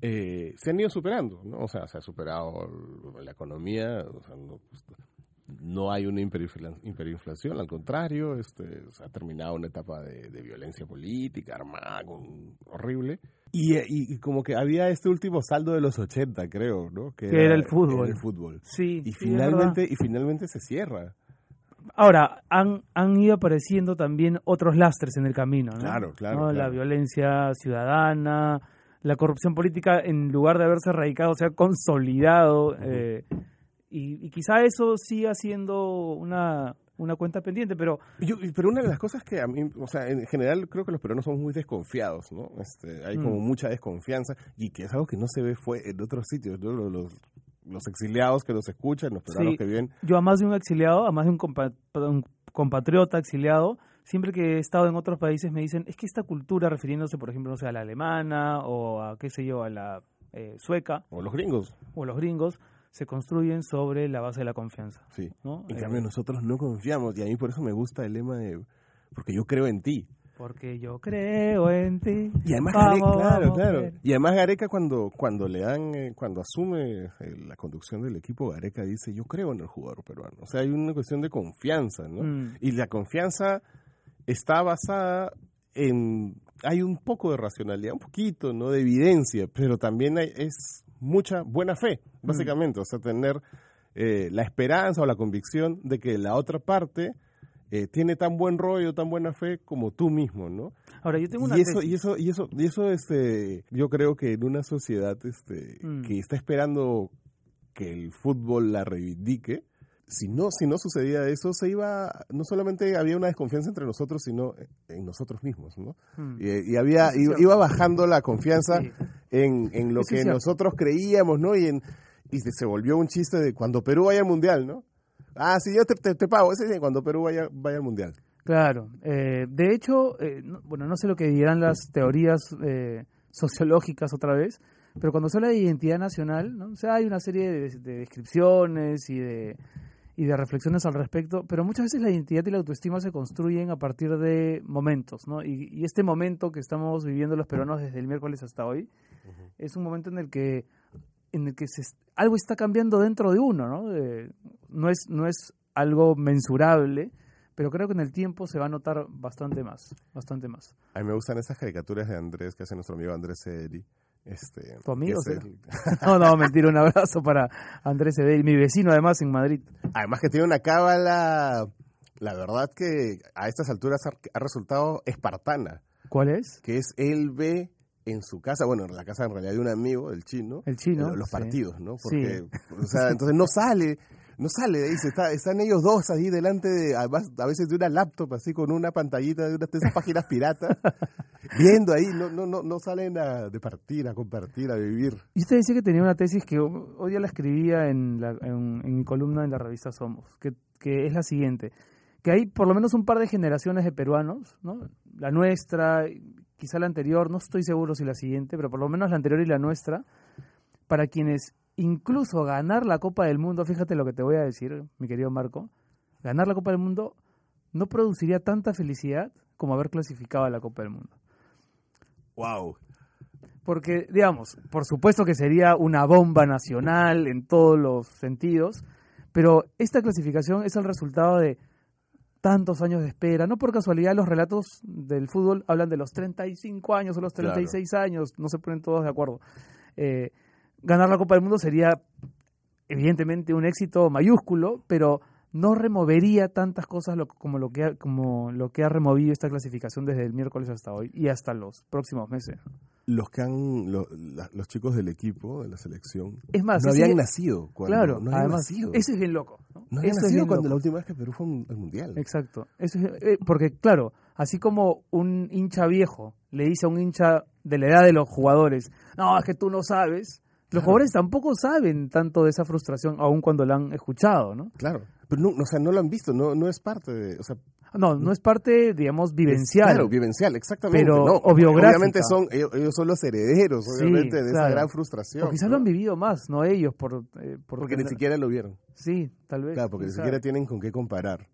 eh, se han ido superando, ¿no? O sea, se ha superado la economía, no, hay una hiperinflación, al contrario, este, se ha terminado una etapa de, violencia política, armada, horrible. Y, como que había este último saldo de los 80, creo, ¿no? Que, era, el fútbol. el fútbol. Sí. Y finalmente, y finalmente se cierra. Ahora, han, han ido apareciendo también otros lastres en el camino, ¿no? Claro, claro, La violencia ciudadana, la corrupción política, en lugar de haberse erradicado, se ha consolidado. Eh, y, quizá eso siga siendo una, una cuenta pendiente, pero... pero una de las cosas que a mí, o sea, en general creo que los peruanos somos muy desconfiados, ¿no? Este, hay como mm. mucha desconfianza y que es algo que no se ve fue en otros sitios, ¿no? Los, los exiliados que nos escuchan, los peruanos que viven. Yo a más de un exiliado, a más de un, compatriota exiliado, siempre que he estado en otros países me dicen, es que esta cultura, refiriéndose por ejemplo, no sé, a la alemana o a, qué sé yo, a la eh, sueca. O los gringos. O los gringos, se construyen sobre la base de la confianza. Sí. En cambio, eh, nosotros no confiamos y a mí por eso me gusta el lema de, porque yo creo en ti porque yo creo en ti. Y además Gareca, claro, claro. Y además Gareca cuando cuando le dan eh, cuando asume eh, la conducción del equipo Gareca dice, "Yo creo en el jugador peruano." O sea, hay una cuestión de confianza, ¿no? Mm. Y la confianza está basada en hay un poco de racionalidad, un poquito, ¿no? De evidencia, pero también hay, es mucha buena fe, mm. básicamente, o sea, tener eh, la esperanza o la convicción de que la otra parte eh, tiene tan buen rollo, tan buena fe como tú mismo, ¿no? Ahora yo tengo una y eso, y eso y eso y eso este yo creo que en una sociedad este mm. que está esperando que el fútbol la reivindique, si no si no sucedía eso se iba no solamente había una desconfianza entre nosotros sino en nosotros mismos, ¿no? Mm. Y, había iba, bajando la confianza en, en lo que nosotros creíamos, ¿no? Y en y se volvió un chiste de cuando Perú vaya al mundial, ¿no? Ah, sí, yo te, te, pago. Ese es cuando Perú vaya, vaya al Mundial. Claro. Eh, de hecho, eh, bueno, no sé lo que dirán las teorías eh, sociológicas otra vez, pero cuando se habla de identidad nacional, ¿no? o sea, hay una serie de, descripciones y de, y de reflexiones al respecto, pero muchas veces la identidad y la autoestima se construyen a partir de momentos, ¿no? Y, este momento que estamos viviendo los peruanos desde el miércoles hasta hoy es un momento en el que en el que se, algo está cambiando dentro de uno, ¿no? no, es, no es algo mensurable, pero creo que en el tiempo se va a notar bastante más, bastante más. A mí me gustan esas caricaturas de Andrés que hace nuestro amigo Andrés Eddy. Este, ¿Tu amigo? no, no, mentira, un abrazo para Andrés Eddy, mi vecino además en Madrid. Además que tiene una cábala, la verdad que a estas alturas ha, resultado espartana. ¿Cuál es? Que es él ve en su casa, bueno, en la casa en realidad de un amigo, el chino, el chino, los partidos, ¿no? Porque, o sea, entonces no sale, no sale, dice, está, están ellos dos ahí delante de, a veces de una laptop, así con una pantallita de una de esas páginas piratas, viendo ahí, no, no, no, no salen a, de partir, a compartir, a vivir. Y usted decía que tenía una tesis que hoy día la escribía en, la, en, mi columna en la revista Somos, que, que es la siguiente, que hay por lo menos un par de generaciones de peruanos, ¿no? la nuestra, quizá la anterior, no estoy seguro si la siguiente, pero por lo menos la anterior y la nuestra, para quienes incluso ganar la Copa del Mundo, fíjate lo que te voy a decir, mi querido Marco, ganar la Copa del Mundo no produciría tanta felicidad como haber clasificado a la Copa del Mundo. Wow. Porque, digamos, por supuesto que sería una bomba nacional en todos los sentidos, pero esta clasificación es el resultado de tantos años de espera. No por casualidad los relatos del fútbol hablan de los 35 años o los 36 años, no se ponen todos de acuerdo. Eh, ganar la Copa del Mundo sería evidentemente un éxito mayúsculo, pero no removería tantas cosas como, lo que ha, como lo que ha removido esta clasificación desde el miércoles hasta hoy y hasta los próximos meses. Los que han, los chicos del equipo, de la selección, es más, no habían nacido. Cuando, claro, no además, nacido. eso es bien loco. No, habían nacido cuando la última vez que Perú fue al Mundial. Exacto. Eso eh, porque, claro, así como un hincha viejo le dice a un hincha de la edad de los jugadores, no, es que tú no sabes, los jugadores tampoco saben tanto de esa frustración, aun cuando la han escuchado, ¿no? Claro, pero no, o sea, no lo han visto, no, no es parte de, o sea, no, no es parte, digamos, vivencial. claro, vivencial, exactamente. Pero, no, o biográfica. Obviamente son, ellos, son los herederos, obviamente, de esa gran frustración. O quizás lo han vivido más, no ellos, por, eh, porque ni siquiera lo vieron. Sí, tal vez. Claro, porque ni siquiera tienen con qué comparar.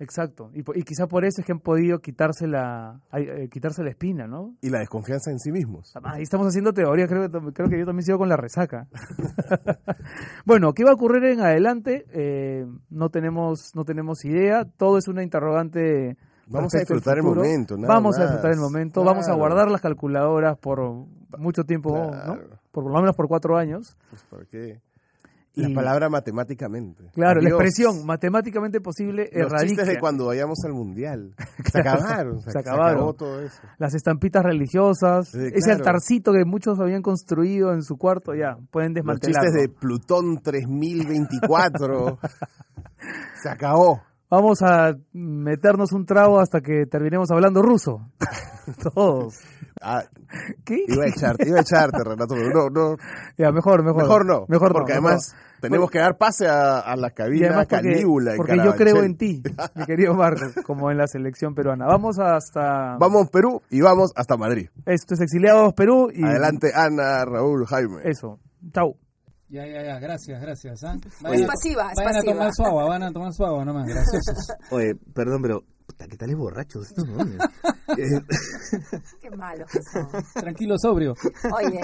Exacto, y, y quizá por eso es que han podido quitarse la, eh, quitarse la espina, ¿no? Y la desconfianza en sí mismos. Ahí estamos haciendo teoría, creo, creo que yo también sigo con la resaca. bueno, ¿qué va a ocurrir en adelante? Eh, no, tenemos, no tenemos idea, todo es una interrogante. Vamos a disfrutar el momento, Vamos a disfrutar el momento, vamos a guardar las calculadoras por mucho tiempo, ¿no? Por, lo menos por cuatro años. Pues, ¿por qué? La palabra matemáticamente. Claro, la expresión matemáticamente posible Los chistes de cuando vayamos al mundial. Se acabaron. se, acabaron. todo eso. Las estampitas religiosas, ese altarcito que muchos habían construido en su cuarto, ya, pueden desmantelarlo. Los chistes de Plutón 3024. se acabó. Vamos a meternos un trago hasta que terminemos hablando ruso. Todos. Ah, ¿Qué? Iba a echarte, iba a echarte, Renato, no, no. Ya, mejor, mejor. Mejor no. Mejor porque además tenemos que dar pase a, la cabina. Porque, porque yo creo en ti, mi querido Marcos, como en la selección peruana. Vamos hasta... Vamos Perú y vamos hasta Madrid. Esto es Exiliados Perú y... Adelante Ana, Raúl, Jaime. Eso. Chau. Ya, ya, ya, gracias, gracias. ¿ah? es pasiva, es vayan a tomar su agua, van a tomar su agua nomás, graciosos. Oye, perdón, pero ¿qué tal es borracho esto? ¿no? Qué malo que son. Tranquilo, sobrio. Oye,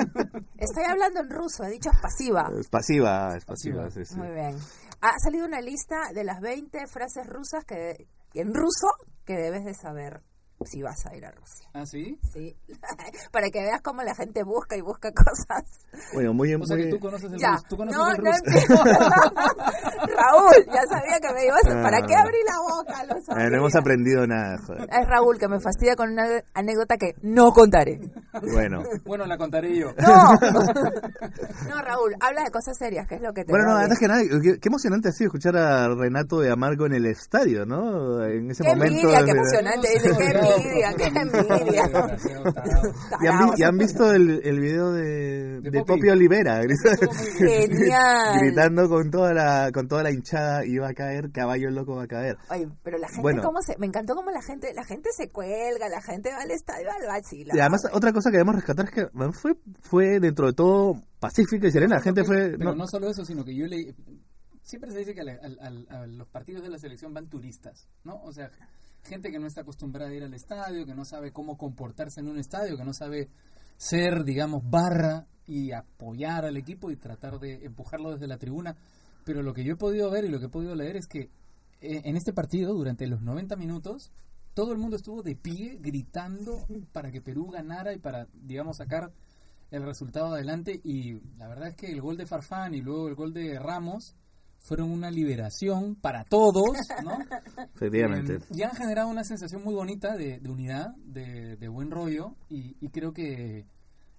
estoy hablando en ruso, he dicho es pasiva. Es pasiva, es pasiva, sí, Muy bien. Ha salido una lista de las 20 frases rusas que en ruso que debes de saber si vas a ir a Rusia. ¿Ah, sí? Sí. Para que veas cómo la gente busca y busca cosas. Bueno, muy bien. O sea que tú conoces el ruso. ¿Tú conoces no, el? Raúl, ya sabía que me ibas a... ¿Para qué abrí la boca? Lo no hemos aprendido nada, joder. Es Raúl que me fastidia con una anécdota que no contaré. Bueno. bueno, la contaré yo. No. no, Raúl, habla de cosas serias, que es lo que te Bueno, no, antes que nada, qué, emocionante ha sido escuchar a Renato de Amargo en el estadio, ¿no? En ese qué momento. Envidia, qué emocionante. Dice, qué envidia, qué envidia. ¿Y han, visto el, el video de, de, Popi. Olivera? Genial. Gritando con toda la con toda la hinchada, iba a caer, caballo loco va a caer. Oye, pero la gente, cómo se, me encantó cómo la gente, la gente se cuelga, la gente va al estadio al vacila. Y además, otra cosa que debemos rescatar es que fue, fue dentro de todo pacífica y serena. La gente fue. Pero no, solo eso, sino que yo le. Siempre se dice que a los partidos de la selección van turistas, ¿no? O sea, gente que no está acostumbrada a ir al estadio, que no sabe cómo comportarse en un estadio, que no sabe ser, digamos, barra y apoyar al equipo y tratar de empujarlo desde la tribuna. Pero lo que yo he podido ver y lo que he podido leer es que eh, en este partido, durante los 90 minutos, todo el mundo estuvo de pie gritando para que Perú ganara y para, digamos, sacar el resultado adelante. Y la verdad es que el gol de Farfán y luego el gol de Ramos fueron una liberación para todos, ¿no? Efectivamente. Eh, y han generado una sensación muy bonita de, unidad, de, buen rollo, y, creo que,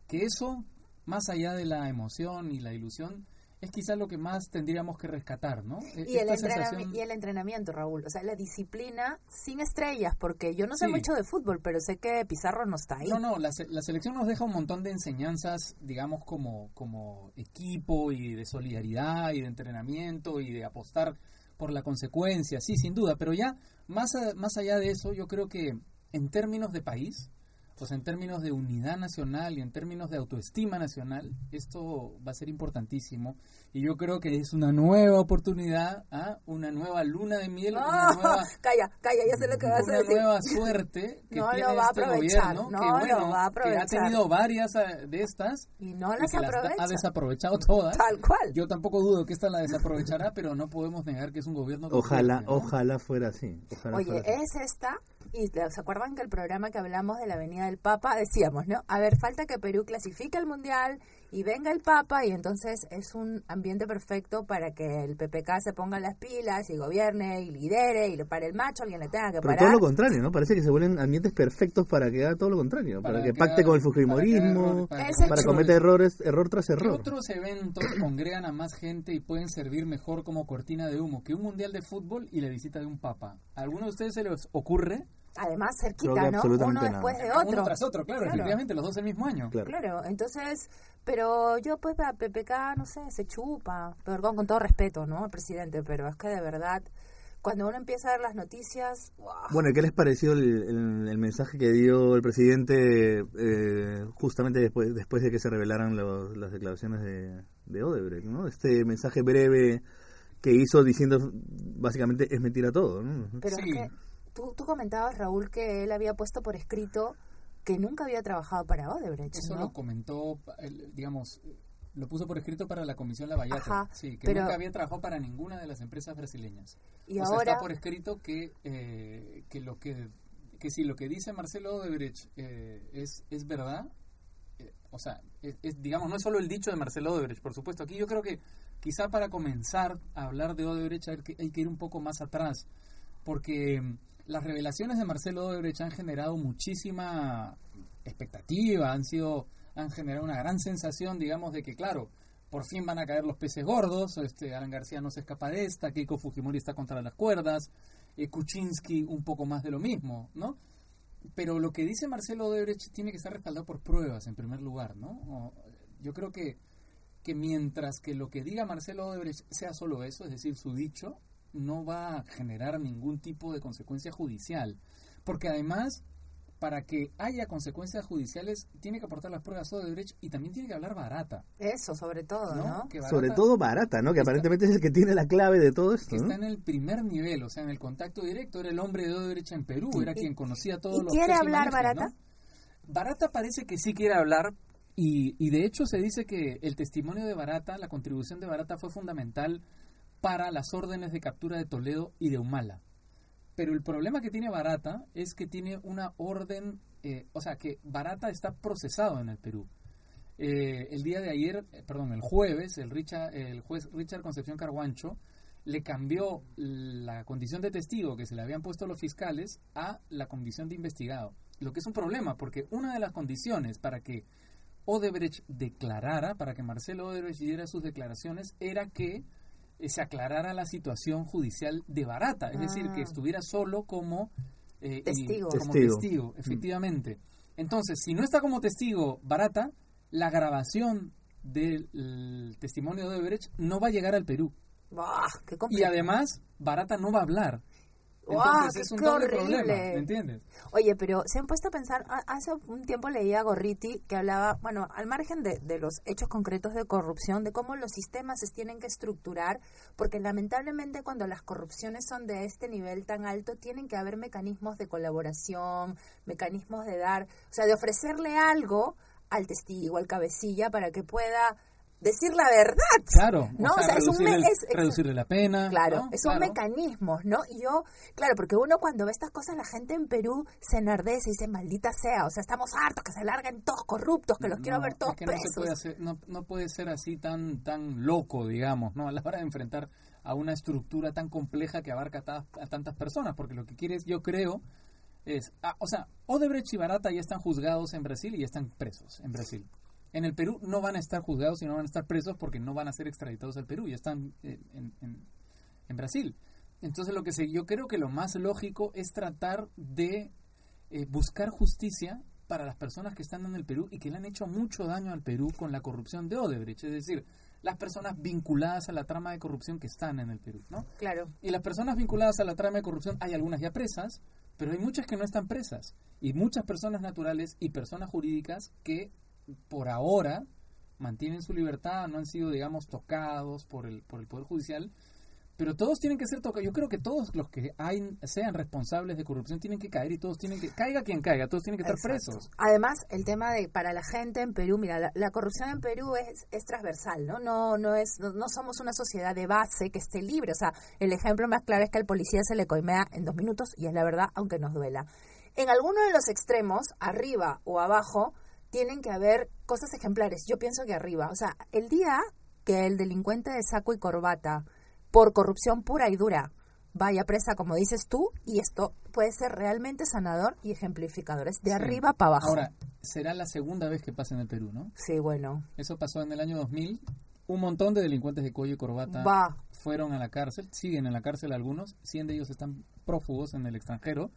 que eso, más allá de la emoción y la ilusión, es quizás lo que más tendríamos que rescatar, ¿no? E, y el, y el, entrenamiento, Raúl, o sea, la disciplina sin estrellas, porque yo no sé mucho de fútbol, pero sé que Pizarro no está ahí. No, no, la, la, selección nos deja un montón de enseñanzas, digamos, como, como equipo y de solidaridad y de entrenamiento y de apostar por la consecuencia, sí, sin duda, pero ya más, más allá de eso, yo creo que en términos de país, pues en términos de unidad nacional y en términos de autoestima nacional, esto va a ser importantísimo. Y yo creo que es una nueva oportunidad, ¿ah? una nueva luna de miel, una nueva... Calla, calla, ya sé lo que vas a decir. Una nueva suerte que no tiene este gobierno, no que, bueno, va a que ha tenido varias eh, de estas y no las aprovecha. ha desaprovechado todas. Tal cual. Yo tampoco dudo que esta la desaprovechará, pero no podemos negar que es un gobierno... Ojalá, ojalá fuera así. Oye, es esta y se acuerdan que el programa que hablamos de la Avenida del Papa decíamos, ¿no? A ver, falta que Perú clasifique al Mundial y venga el Papa y entonces es un ambiente perfecto para que el PPK se ponga las pilas y gobierne y lidere y le pare el macho, alguien le tenga que parar. Pero todo lo contrario, ¿no? Parece que se vuelven ambientes perfectos para que haga todo lo contrario, para, que, pacte con el fujimorismo, para, para, cometer errores, error tras error. otros eventos congregan a más gente y pueden servir mejor como cortina de humo que un Mundial de fútbol y la visita de un Papa? ¿Alguno de ustedes se les ocurre? Además cerquita, ¿no? Uno después de otro. Uno tras otro, claro, efectivamente, los dos el mismo año. Claro. entonces, pero yo pues a PPK, no sé, se chupa, perdón, con todo respeto, ¿no? El presidente, pero es que de verdad, cuando uno empieza a ver las noticias... Bueno, ¿qué les pareció el, el, mensaje que dio el presidente eh, justamente después, después de que se revelaran las declaraciones de, de Odebrecht, ¿no? Este mensaje breve que hizo diciendo básicamente es mentira todo, ¿no? Pero es que Tú, tú comentabas, Raúl, que él había puesto por escrito que nunca había trabajado para Odebrecht. Eso lo comentó, digamos, lo puso por escrito para la Comisión Lavallato. sí, que nunca había trabajado para ninguna de las empresas brasileñas. Y ahora está por escrito que, eh, que lo que que si lo que dice Marcelo Odebrecht eh, es, es verdad, eh, o sea, es, digamos, no es solo el dicho de Marcelo Odebrecht, por supuesto. Aquí yo creo que quizá para comenzar a hablar de Odebrecht hay que, hay que ir un poco más atrás, porque las revelaciones de Marcelo Odebrecht han generado muchísima expectativa, han sido han generado una gran sensación, digamos, de que claro, por fin van a caer los peces gordos, este Alan García no se escapa de esta, Keiko Fujimori está contra las cuerdas, eh, Kuczynski un poco más de lo mismo, ¿no? Pero lo que dice Marcelo Odebrecht tiene que estar respaldado por pruebas en primer lugar, ¿no? yo creo que que mientras que lo que diga Marcelo Odebrecht sea solo eso, es decir, su dicho, no va a generar ningún tipo de consecuencia judicial. Porque además, para que haya consecuencias judiciales, tiene que aportar las pruebas de derecho y también tiene que hablar barata. Eso, sobre todo, ¿no? sobre todo barata, ¿no? Que aparentemente es el que tiene la clave de todo esto. Que está en el primer nivel, o sea, en el contacto directo, era el hombre de derecha en Perú, era quien conocía todos los ¿Quiere hablar barata? Barata parece que sí quiere hablar, y, y de hecho se dice que el testimonio de Barata, la contribución de Barata fue fundamental para las órdenes de captura de Toledo y de Humala. Pero el problema que tiene Barata es que tiene una orden, eh, o sea, que Barata está procesado en el Perú. Eh, el día de ayer, eh, perdón, el jueves, el, juez Richard Concepción Carguancho le cambió la condición de testigo que se le habían puesto los fiscales a la condición de investigado. Lo que es un problema, porque una de las condiciones para que Odebrecht declarara, para que Marcelo Odebrecht diera sus declaraciones, era que se aclarara la situación judicial de Barata, es decir, que ah. estuviera solo como, eh, testigo. como testigo, mm. efectivamente. Entonces, si no está como testigo Barata, la grabación del testimonio de Odebrecht no va a llegar al Perú. y además, Barata no va a hablar. Entonces es un doble problema, ¿me entiendes? Oye, pero se han puesto a pensar, hace un tiempo leía a Gorriti que hablaba, bueno, al margen de, de, los hechos concretos de corrupción, de cómo los sistemas se tienen que estructurar, porque lamentablemente cuando las corrupciones son de este nivel tan alto, tienen que haber mecanismos de colaboración, mecanismos de dar, o sea, de ofrecerle algo al testigo, al cabecilla, para que pueda decir la verdad. Claro, ¿no? O sea, es un reducirle la pena. Claro, es un mecanismo, ¿no? Y yo, claro, porque uno cuando ve estas cosas, la gente en Perú se enardece y dice, maldita sea, o sea, estamos hartos que se larguen todos corruptos, que los quiero ver todos presos. No, puede hacer, no, no, puede ser así tan, tan loco, digamos, ¿no? A la hora de enfrentar a una estructura tan compleja que abarca a, tantas personas, porque lo que quieres, yo creo, es, ah, o sea, Odebrecht y Barata ya están juzgados en Brasil y ya están presos en Brasil. En el Perú no van a estar juzgados y no van a estar presos porque no van a ser extraditados al Perú, ya están en, en, Brasil. Entonces lo que sé, yo creo que lo más lógico es tratar de eh, buscar justicia para las personas que están en el Perú y que le han hecho mucho daño al Perú con la corrupción de Odebrecht, es decir, las personas vinculadas a la trama de corrupción que están en el Perú, ¿no? Claro. Y las personas vinculadas a la trama de corrupción, hay algunas ya presas, pero hay muchas que no están presas y muchas personas naturales y personas jurídicas que por ahora mantienen su libertad, no han sido, digamos, tocados por el, por el Poder Judicial pero todos tienen que ser tocados. Yo creo que todos los que hay, sean responsables de corrupción tienen que caer y todos tienen que, caiga quien caiga, todos tienen que estar presos. Además, el tema de, para la gente en Perú, mira, la, corrupción en Perú es, es transversal, ¿no? No, no, es, no, somos una sociedad de base que esté libre. O sea, el ejemplo más claro es que al policía se le coimea en dos minutos y es la verdad, aunque nos duela. En alguno de los extremos, arriba o abajo, tienen que haber cosas ejemplares. Yo pienso que arriba. O sea, el día que el delincuente de saco y corbata por corrupción pura y dura vaya presa, como dices tú, y esto puede ser realmente sanador y ejemplificador. Es de arriba para abajo. Ahora, será la segunda vez que pasa en el Perú, ¿no? Sí, bueno. Eso pasó en el año 2000. Un montón de delincuentes de cuello y corbata fueron a la cárcel, siguen en la cárcel algunos, 100 de ellos están prófugos en el extranjero.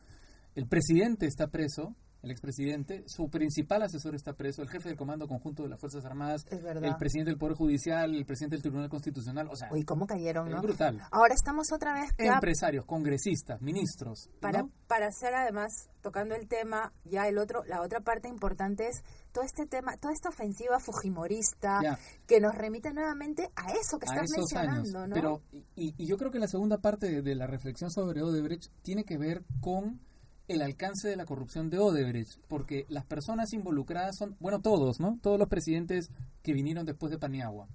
El presidente está preso, el expresidente, su principal asesor está preso, el jefe del Comando Conjunto de las Fuerzas Armadas, el presidente del Poder Judicial, el presidente del Tribunal Constitucional, o sea, Uy, ¿cómo cayeron, no? brutal. Ahora estamos otra vez empresarios, congresistas, ministros, para para hacer además tocando el tema, ya el otro, la otra parte importante es todo este tema, toda esta ofensiva fujimorista que nos remite nuevamente a eso que estás mencionando, ¿no? Pero y, y, yo creo que la segunda parte de la reflexión sobre Odebrecht tiene que ver con el alcance de la corrupción de Odebrecht, porque las personas involucradas son, bueno, todos, ¿no? Todos los presidentes que vinieron después de Paniagua.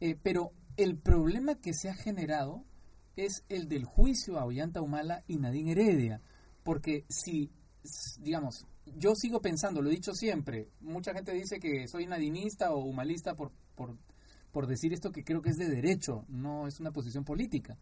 Eh, pero el problema que se ha generado es el del juicio a Ollanta Humala y Nadine Heredia, porque si, digamos, yo sigo pensando, lo he dicho siempre, mucha gente dice que soy nadinista o humalista por, por, por decir esto que creo que es de derecho, no es una posición política.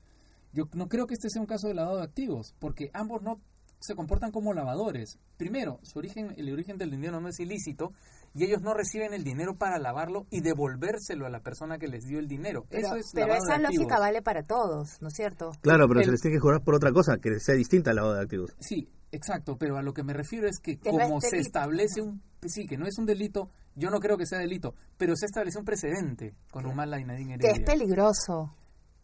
Yo no creo que este sea un caso de lavado de activos, porque ambos no se comportan como lavadores. Primero, su origen, el origen del dinero no es ilícito y ellos no reciben el dinero para lavarlo y devolvérselo a la persona que les dio el dinero. Pero, Eso es pero esa lógica vale para todos, ¿no es cierto? Claro, pero se les tiene que jurar por otra cosa, que sea distinta al lavado de activos. Sí, exacto, pero a lo que me refiero es que, como se establece un... Sí, que no es un delito, yo no creo que sea delito, pero se establece un precedente con Humala y Nadine Heredia. Que es peligroso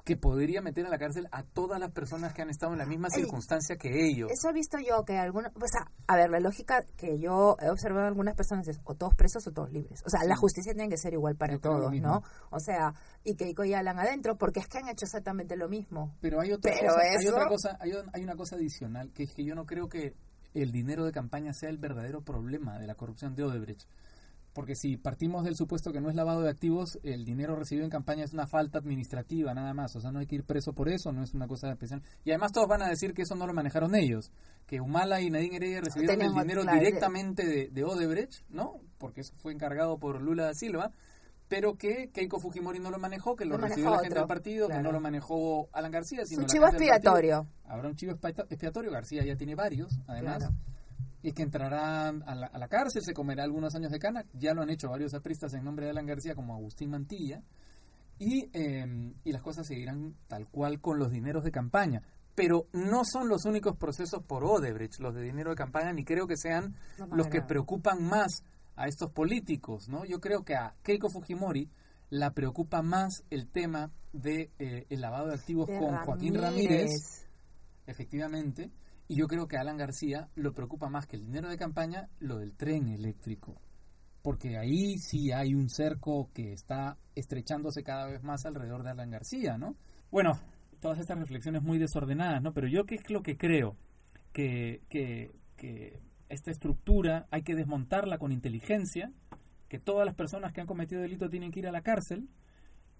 que podría meter a la cárcel a todas las personas que han estado en la misma circunstancia que ellos. Eso he visto yo, que algunos, o sea, a ver, la lógica que yo he observado en algunas personas es o todos presos o todos libres. O sea, la justicia tiene que ser igual para todos, ¿no? O sea, y que Ico y Alan adentro, porque es que han hecho exactamente lo mismo. Pero hay otra cosa, hay otra cosa, hay, una cosa adicional, que es que yo no creo que el dinero de campaña sea el verdadero problema de la corrupción de Odebrecht porque si partimos del supuesto que no es lavado de activos, el dinero recibido en campaña es una falta administrativa nada más, o sea, no hay que ir preso por eso, no es una cosa especial. Y además todos van a decir que eso no lo manejaron ellos, que Humala y Nadine Heredia recibieron el dinero directamente de, Odebrecht, ¿no? Porque eso fue encargado por Lula da Silva, pero que Keiko Fujimori no lo manejó, que lo, recibió la gente del partido, que no lo manejó Alan García, sino un chivo expiatorio. Habrá un chivo expiatorio, García ya tiene varios, además y que entrará a la, cárcel, se comerá algunos años de cana, ya lo han hecho varios apristas en nombre de Alan García como Agustín Mantilla, y, em, y las cosas seguirán tal cual con los dineros de campaña. Pero no son los únicos procesos por Odebrecht, los de dinero de campaña, ni creo que sean los que preocupan más a estos políticos, ¿no? Yo creo que a Keiko Fujimori la preocupa más el tema de eh, el lavado de activos con Joaquín Ramírez, efectivamente, y yo creo que a Alan García lo preocupa más que el dinero de campaña lo del tren eléctrico. Porque ahí sí hay un cerco que está estrechándose cada vez más alrededor de Alan García, ¿no? Bueno, todas estas reflexiones muy desordenadas, ¿no? Pero yo qué es lo que creo? Que, que, que esta estructura hay que desmontarla con inteligencia, que todas las personas que han cometido delito tienen que ir a la cárcel,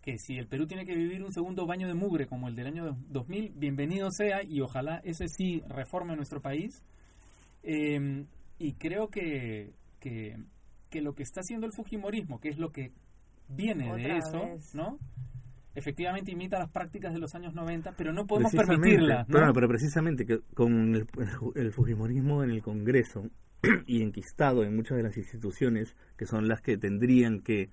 que si el Perú tiene que vivir un segundo baño de mugre como el del año 2000, bienvenido sea y ojalá ese sí reforme nuestro país. Em, y creo que, que, lo que está haciendo el Fujimorismo, que es lo que viene de eso, ¿no? Efectivamente imita las prácticas de los años 90, pero no podemos permitirla. ¿no? pero precisamente que con el, el Fujimorismo en el Congreso y enquistado en muchas de las instituciones que son las que tendrían que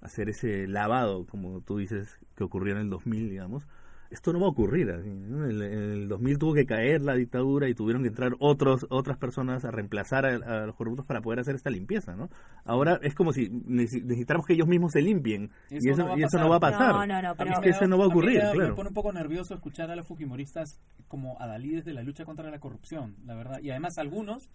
hacer ese lavado, como tú dices, que ocurrió en el 2000, digamos, esto no va a ocurrir. En el, 2000 tuvo que caer la dictadura y tuvieron que entrar otros, otras personas a reemplazar a, los corruptos para poder hacer esta limpieza, ¿no? Ahora es como si necesitáramos que ellos mismos se limpien y eso, no, va a pasar. No, no, no, pero, es que eso no va a ocurrir, me, claro. Me pone un poco nervioso escuchar a los fujimoristas como adalides de la lucha contra la corrupción, la verdad. Y además algunos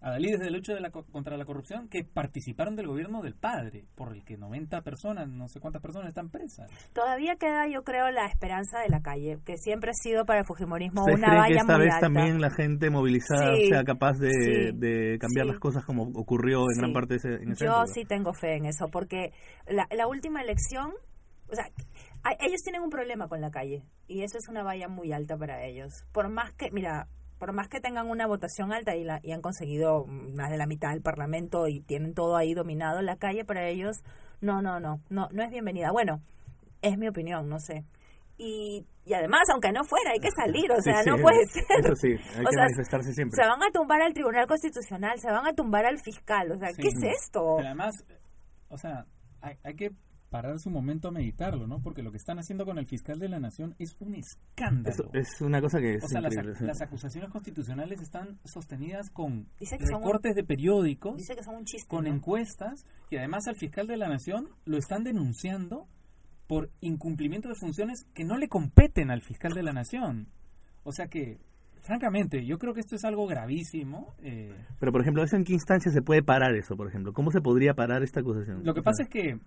adalides de lucha de la, contra la corrupción que participaron del gobierno del padre, por el que 90 personas, no sé cuántas personas están presas. Todavía queda, yo creo, la esperanza de la calle, que siempre ha sido para el Fujimorismo una valla que esta vez también la gente movilizada sea capaz de, cambiar las cosas como ocurrió en gran parte de ese, en Yo sí tengo fe en eso, porque la, la última elección, o sea, ellos tienen un problema con la calle y eso es una valla muy alta para ellos. Por más que, mira, por más que tengan una votación alta y, la, y han conseguido más de la mitad del Parlamento y tienen todo ahí dominado, la calle para ellos, no, no, no, no, no es bienvenida. Bueno, es mi opinión, no sé. Y, y además, aunque no fuera, hay que salir, o sea, no puede ser. Eso sí, hay que manifestarse siempre. Se van a tumbar al Tribunal Constitucional, se van a tumbar al fiscal, o sea, ¿qué es esto? además, o sea, hay, hay que parar su momento a meditarlo, ¿no? Porque lo que están haciendo con el fiscal de la nación es un escándalo. Es, una cosa que es o sea, las, acusaciones constitucionales están sostenidas con recortes de periódicos, dice que son un chiste, con encuestas, y además al fiscal de la nación lo están denunciando por incumplimiento de funciones que no le competen al fiscal de la nación. O sea que francamente, yo creo que esto es algo gravísimo. Eh. Pero, por ejemplo, ¿en qué instancia se puede parar eso, por ejemplo? ¿Cómo se podría parar esta acusación? Lo que pasa es que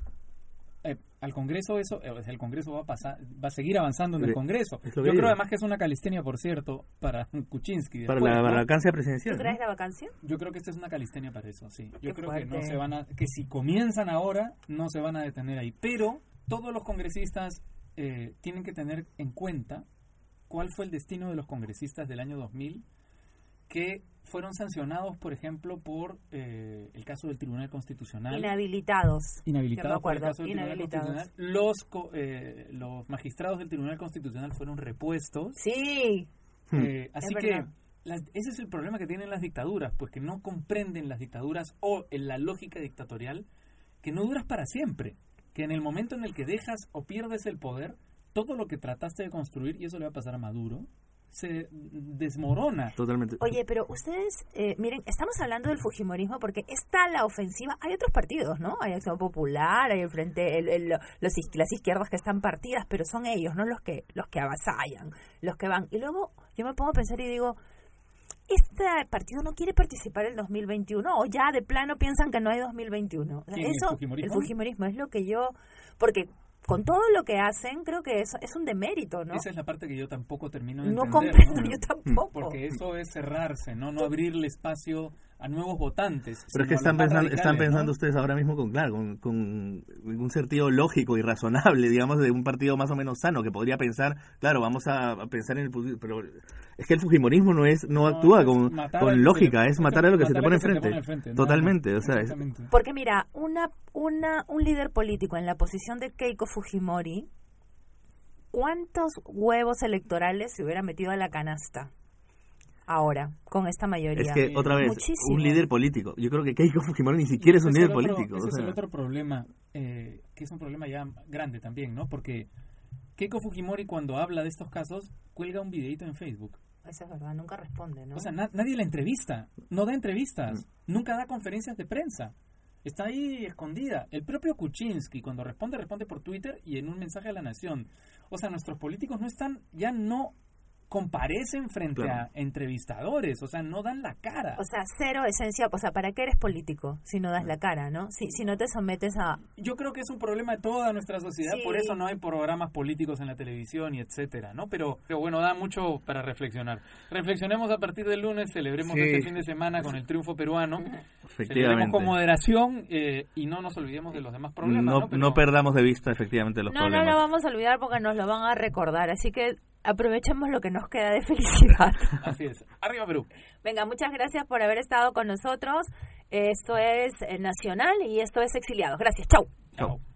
eh, al Congreso eso, eh, el Congreso va a pasar, va a seguir avanzando en el Congreso. Yo creo además que es una calistenia, por cierto, para Kuczynski. Para la, vacancia presidencial. ¿Tú crees la vacancia? Yo creo que esta es una calistenia para eso, sí. Yo creo que no se van a, que si comienzan ahora, no se van a detener ahí. Pero todos los congresistas eh, tienen que tener en cuenta cuál fue el destino de los congresistas del año 2000 que fueron sancionados, por ejemplo, por eh, el caso del Tribunal Constitucional. Inhabilitados. Inhabilitados por el caso del Tribunal Constitucional. Los, eh, los magistrados del Tribunal Constitucional fueron repuestos. Sí. Eh, así que ese es el problema que tienen las dictaduras, pues que no comprenden las dictaduras o en la lógica dictatorial que no duras para siempre. Que en el momento en el que dejas o pierdes el poder, todo lo que trataste de construir, y eso le va a pasar a Maduro, se desmorona. Totalmente. Oye, pero ustedes, eh, miren, estamos hablando del Fujimorismo porque está la ofensiva. Hay otros partidos, ¿no? Hay Acción Popular, hay el Frente, el, los, las izquierdas que están partidas, pero son ellos, ¿no? Los que, los que avasallan, los que van. Y luego yo me pongo a pensar y digo, este partido no quiere participar en el 2021 o ya de plano piensan que no hay 2021. eso, el fujimorismo? el fujimorismo es lo que yo, porque con todo lo que hacen, creo que eso es un demérito, ¿no? Esa es la parte que yo tampoco termino de no entender. Comprendo, yo tampoco. Porque eso es cerrarse, ¿no? No abrirle espacio a nuevos votantes. Pero es que están pensando, están pensando ustedes ahora mismo con, claro, con, un sentido lógico y razonable, digamos, de un partido más o menos sano, que podría pensar, claro, vamos a, pensar en el... Pero es que el fujimorismo no es no, actúa con, con lógica, es matar a lo que se te pone enfrente. Totalmente, o sea... Porque mira, una, una, un líder político en la posición de Keiko Fujimori, ¿cuántos huevos electorales se hubiera metido a la canasta? Ahora, con esta mayoría. Es que, otra vez, un líder político. Yo creo que Keiko Fujimori ni siquiera es un líder político. Ese es el otro problema, eh, que es un problema ya grande también, ¿no? Porque Keiko Fujimori cuando habla de estos casos, cuelga un videito en Facebook. Eso es verdad, nunca responde, ¿no? O sea, nadie la entrevista, no da entrevistas, mm. nunca da conferencias de prensa. Está ahí escondida. El propio Kuczynski, cuando responde, responde por Twitter y en un mensaje a la nación. O sea, nuestros políticos no están, ya no comparecen frente a entrevistadores, o sea, no dan la cara. O sea, cero esencia, o sea, ¿para qué eres político si no das la cara, no? Si, si no te sometes a... Yo creo que es un problema de toda nuestra sociedad, por eso no hay programas políticos en la televisión y etcétera, ¿no? Pero, pero bueno, da mucho para reflexionar. Reflexionemos a partir del lunes, celebremos este fin de semana con el triunfo peruano, celebremos con moderación eh, y no nos olvidemos de los demás problemas. No, ¿no? perdamos de vista efectivamente los problemas. No, no lo vamos a olvidar porque nos lo van a recordar, así que aprovechemos lo que nos queda de felicidad. Así es. Arriba Perú. Venga, muchas gracias por haber estado con nosotros. Esto es eh, Nacional y esto es Exiliados. Gracias. Chau. Chau.